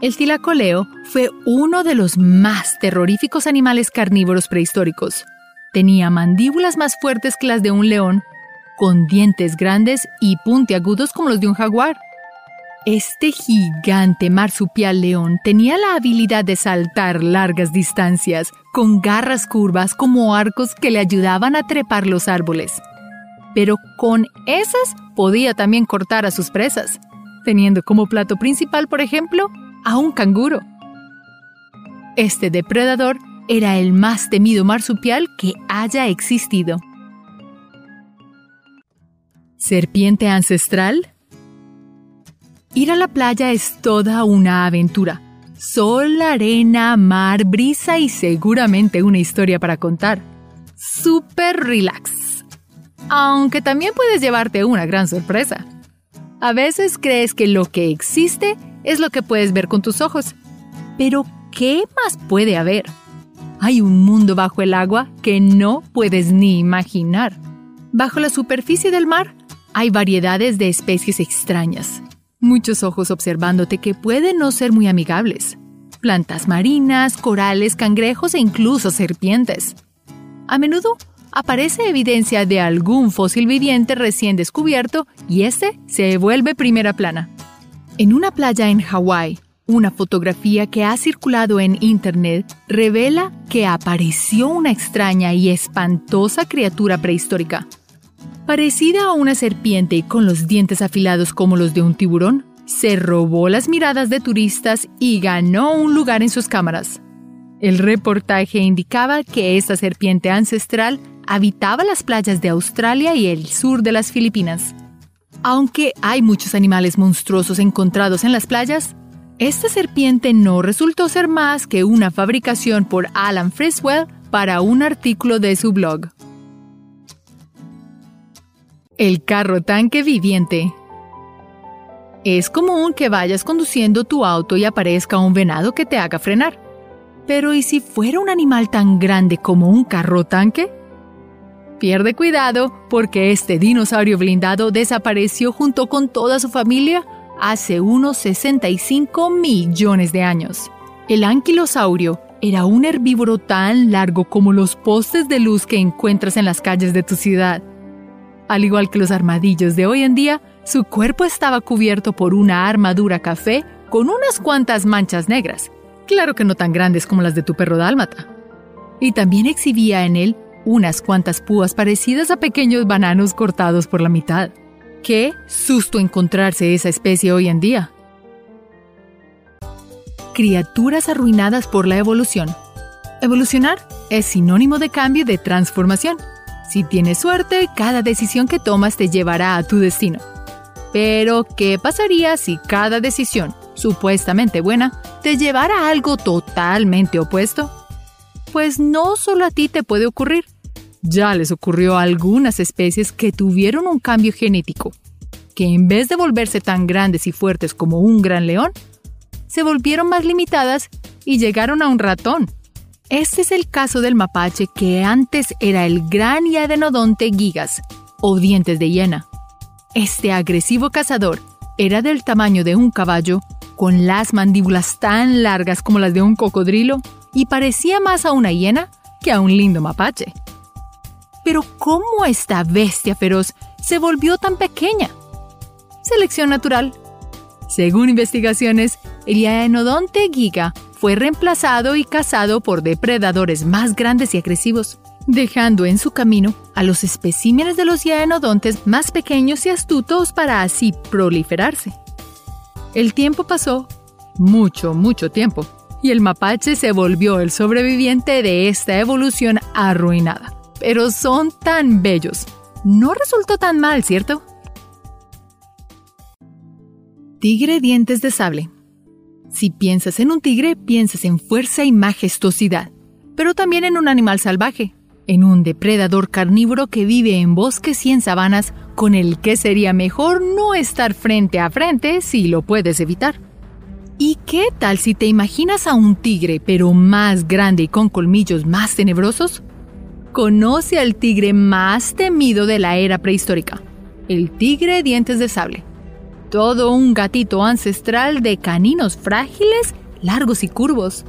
El tilacoleo fue uno de los más terroríficos animales carnívoros prehistóricos. Tenía mandíbulas más fuertes que las de un león, con dientes grandes y puntiagudos como los de un jaguar. Este gigante marsupial león tenía la habilidad de saltar largas distancias, con garras curvas como arcos que le ayudaban a trepar los árboles. Pero con esas podía también cortar a sus presas, teniendo como plato principal, por ejemplo, a un canguro. Este depredador era el más temido marsupial que haya existido. ¿Serpiente ancestral? Ir a la playa es toda una aventura. Sol, arena, mar, brisa y seguramente una historia para contar. Super relax. Aunque también puedes llevarte una gran sorpresa. A veces crees que lo que existe es lo que puedes ver con tus ojos. Pero, ¿qué más puede haber? Hay un mundo bajo el agua que no puedes ni imaginar. Bajo la superficie del mar hay variedades de especies extrañas, muchos ojos observándote que pueden no ser muy amigables. Plantas marinas, corales, cangrejos e incluso serpientes. A menudo aparece evidencia de algún fósil viviente recién descubierto y este se vuelve primera plana. En una playa en Hawái, una fotografía que ha circulado en Internet revela que apareció una extraña y espantosa criatura prehistórica. Parecida a una serpiente y con los dientes afilados como los de un tiburón, se robó las miradas de turistas y ganó un lugar en sus cámaras. El reportaje indicaba que esta serpiente ancestral habitaba las playas de Australia y el sur de las Filipinas. Aunque hay muchos animales monstruosos encontrados en las playas, esta serpiente no resultó ser más que una fabricación por Alan Friswell para un artículo de su blog. El carro tanque viviente. Es común que vayas conduciendo tu auto y aparezca un venado que te haga frenar. Pero ¿y si fuera un animal tan grande como un carro tanque? Pierde cuidado porque este dinosaurio blindado desapareció junto con toda su familia hace unos 65 millones de años. El anquilosaurio era un herbívoro tan largo como los postes de luz que encuentras en las calles de tu ciudad. Al igual que los armadillos de hoy en día, su cuerpo estaba cubierto por una armadura café con unas cuantas manchas negras, claro que no tan grandes como las de tu perro dálmata. Y también exhibía en él unas cuantas púas parecidas a pequeños bananos cortados por la mitad. Qué susto encontrarse esa especie hoy en día. Criaturas arruinadas por la evolución. Evolucionar es sinónimo de cambio y de transformación. Si tienes suerte, cada decisión que tomas te llevará a tu destino. Pero, ¿qué pasaría si cada decisión, supuestamente buena, te llevara a algo totalmente opuesto? Pues no solo a ti te puede ocurrir. Ya les ocurrió a algunas especies que tuvieron un cambio genético, que en vez de volverse tan grandes y fuertes como un gran león, se volvieron más limitadas y llegaron a un ratón. Este es el caso del mapache que antes era el gran y adenodonte gigas, o dientes de hiena. Este agresivo cazador era del tamaño de un caballo, con las mandíbulas tan largas como las de un cocodrilo, y parecía más a una hiena que a un lindo mapache. Pero ¿cómo esta bestia feroz se volvió tan pequeña? Selección natural. Según investigaciones, el Yaenodonte giga fue reemplazado y cazado por depredadores más grandes y agresivos, dejando en su camino a los especímenes de los yaenodontes más pequeños y astutos para así proliferarse. El tiempo pasó, mucho, mucho tiempo, y el mapache se volvió el sobreviviente de esta evolución arruinada. Pero son tan bellos. No resultó tan mal, ¿cierto? Tigre dientes de sable. Si piensas en un tigre, piensas en fuerza y majestuosidad, pero también en un animal salvaje, en un depredador carnívoro que vive en bosques y en sabanas con el que sería mejor no estar frente a frente si lo puedes evitar. ¿Y qué tal si te imaginas a un tigre pero más grande y con colmillos más tenebrosos? Conoce al tigre más temido de la era prehistórica, el tigre dientes de sable. Todo un gatito ancestral de caninos frágiles, largos y curvos.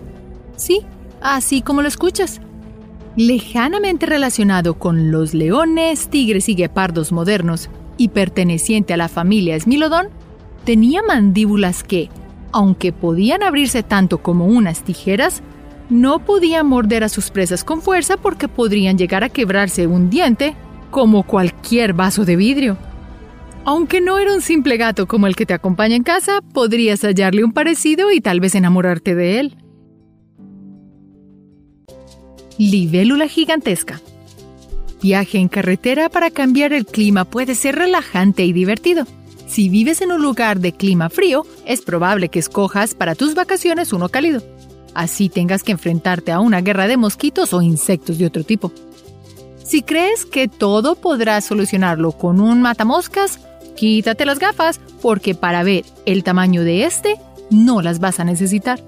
Sí, así como lo escuchas lejanamente relacionado con los leones, tigres y guepardos modernos y perteneciente a la familia Smilodon, tenía mandíbulas que, aunque podían abrirse tanto como unas tijeras, no podía morder a sus presas con fuerza porque podrían llegar a quebrarse un diente como cualquier vaso de vidrio. Aunque no era un simple gato como el que te acompaña en casa, podrías hallarle un parecido y tal vez enamorarte de él. Libélula gigantesca. Viaje en carretera para cambiar el clima puede ser relajante y divertido. Si vives en un lugar de clima frío, es probable que escojas para tus vacaciones uno cálido. Así tengas que enfrentarte a una guerra de mosquitos o insectos de otro tipo. Si crees que todo podrás solucionarlo con un matamoscas, quítate las gafas porque para ver el tamaño de este no las vas a necesitar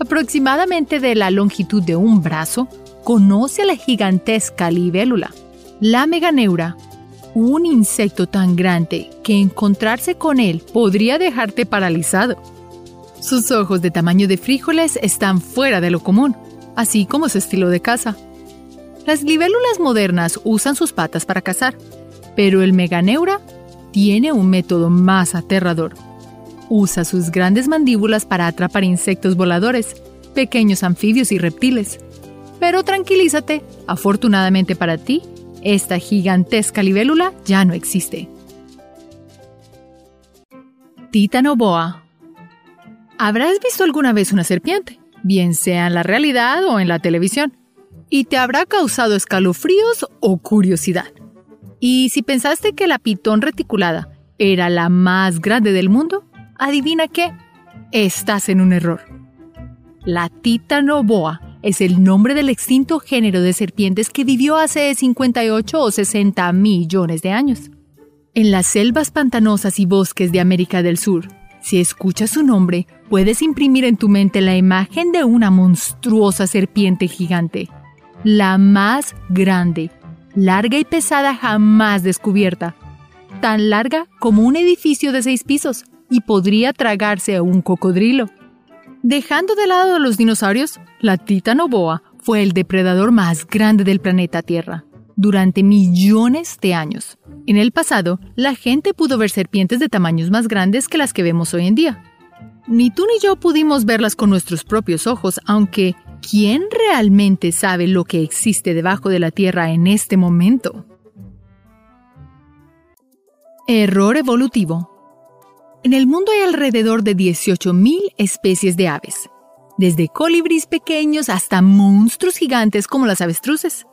aproximadamente de la longitud de un brazo, conoce a la gigantesca libélula, la meganeura, un insecto tan grande que encontrarse con él podría dejarte paralizado. Sus ojos de tamaño de frijoles están fuera de lo común, así como su estilo de caza. Las libélulas modernas usan sus patas para cazar, pero el meganeura tiene un método más aterrador usa sus grandes mandíbulas para atrapar insectos voladores, pequeños anfibios y reptiles. Pero tranquilízate, afortunadamente para ti, esta gigantesca libélula ya no existe. Títano boa. Habrás visto alguna vez una serpiente, bien sea en la realidad o en la televisión, y te habrá causado escalofríos o curiosidad. Y si pensaste que la pitón reticulada era la más grande del mundo, adivina qué, estás en un error. La titanoboa es el nombre del extinto género de serpientes que vivió hace 58 o 60 millones de años. En las selvas pantanosas y bosques de América del Sur, si escuchas su nombre, puedes imprimir en tu mente la imagen de una monstruosa serpiente gigante, la más grande, larga y pesada jamás descubierta, tan larga como un edificio de seis pisos y podría tragarse a un cocodrilo. Dejando de lado a los dinosaurios, la titanoboa fue el depredador más grande del planeta Tierra durante millones de años. En el pasado, la gente pudo ver serpientes de tamaños más grandes que las que vemos hoy en día. Ni tú ni yo pudimos verlas con nuestros propios ojos, aunque ¿quién realmente sabe lo que existe debajo de la Tierra en este momento? Error evolutivo. En el mundo hay alrededor de 18.000 especies de aves, desde colibríes pequeños hasta monstruos gigantes como las avestruces.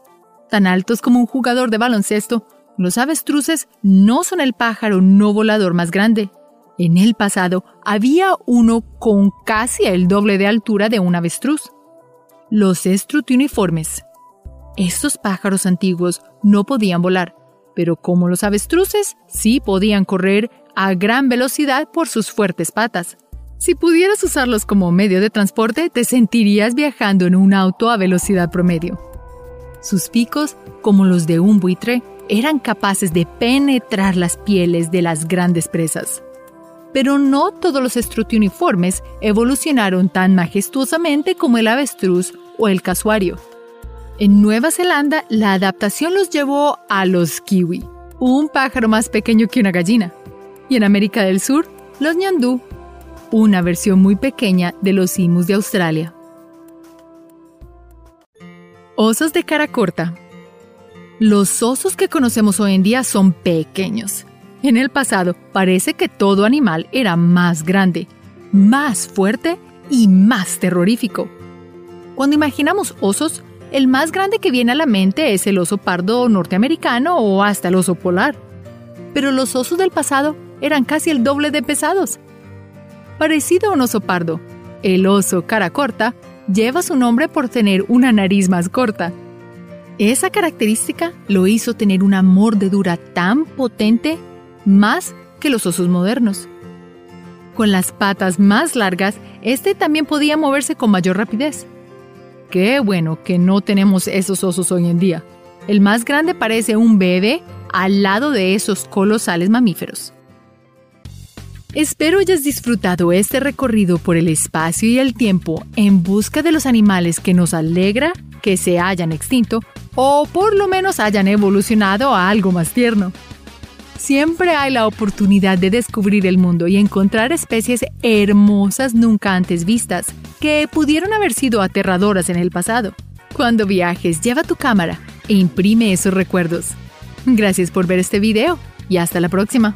Tan altos como un jugador de baloncesto, los avestruces no son el pájaro no volador más grande. En el pasado había uno con casi el doble de altura de un avestruz. Los estrutiuniformes. Estos pájaros antiguos no podían volar, pero como los avestruces sí podían correr a gran velocidad por sus fuertes patas. Si pudieras usarlos como medio de transporte, te sentirías viajando en un auto a velocidad promedio. Sus picos, como los de un buitre, eran capaces de penetrar las pieles de las grandes presas. Pero no todos los estrutiuniformes evolucionaron tan majestuosamente como el avestruz o el casuario. En Nueva Zelanda, la adaptación los llevó a los kiwi, un pájaro más pequeño que una gallina. Y en América del Sur, los ñandú, una versión muy pequeña de los imus de Australia. Osos de cara corta. Los osos que conocemos hoy en día son pequeños. En el pasado parece que todo animal era más grande, más fuerte y más terrorífico. Cuando imaginamos osos, el más grande que viene a la mente es el oso pardo norteamericano o hasta el oso polar. Pero los osos del pasado eran casi el doble de pesados. Parecido a un oso pardo, el oso cara corta lleva su nombre por tener una nariz más corta. Esa característica lo hizo tener una mordedura tan potente más que los osos modernos. Con las patas más largas, este también podía moverse con mayor rapidez. Qué bueno que no tenemos esos osos hoy en día. El más grande parece un bebé al lado de esos colosales mamíferos. Espero hayas disfrutado este recorrido por el espacio y el tiempo en busca de los animales que nos alegra que se hayan extinto o por lo menos hayan evolucionado a algo más tierno. Siempre hay la oportunidad de descubrir el mundo y encontrar especies hermosas nunca antes vistas, que pudieron haber sido aterradoras en el pasado. Cuando viajes, lleva tu cámara e imprime esos recuerdos. Gracias por ver este video y hasta la próxima.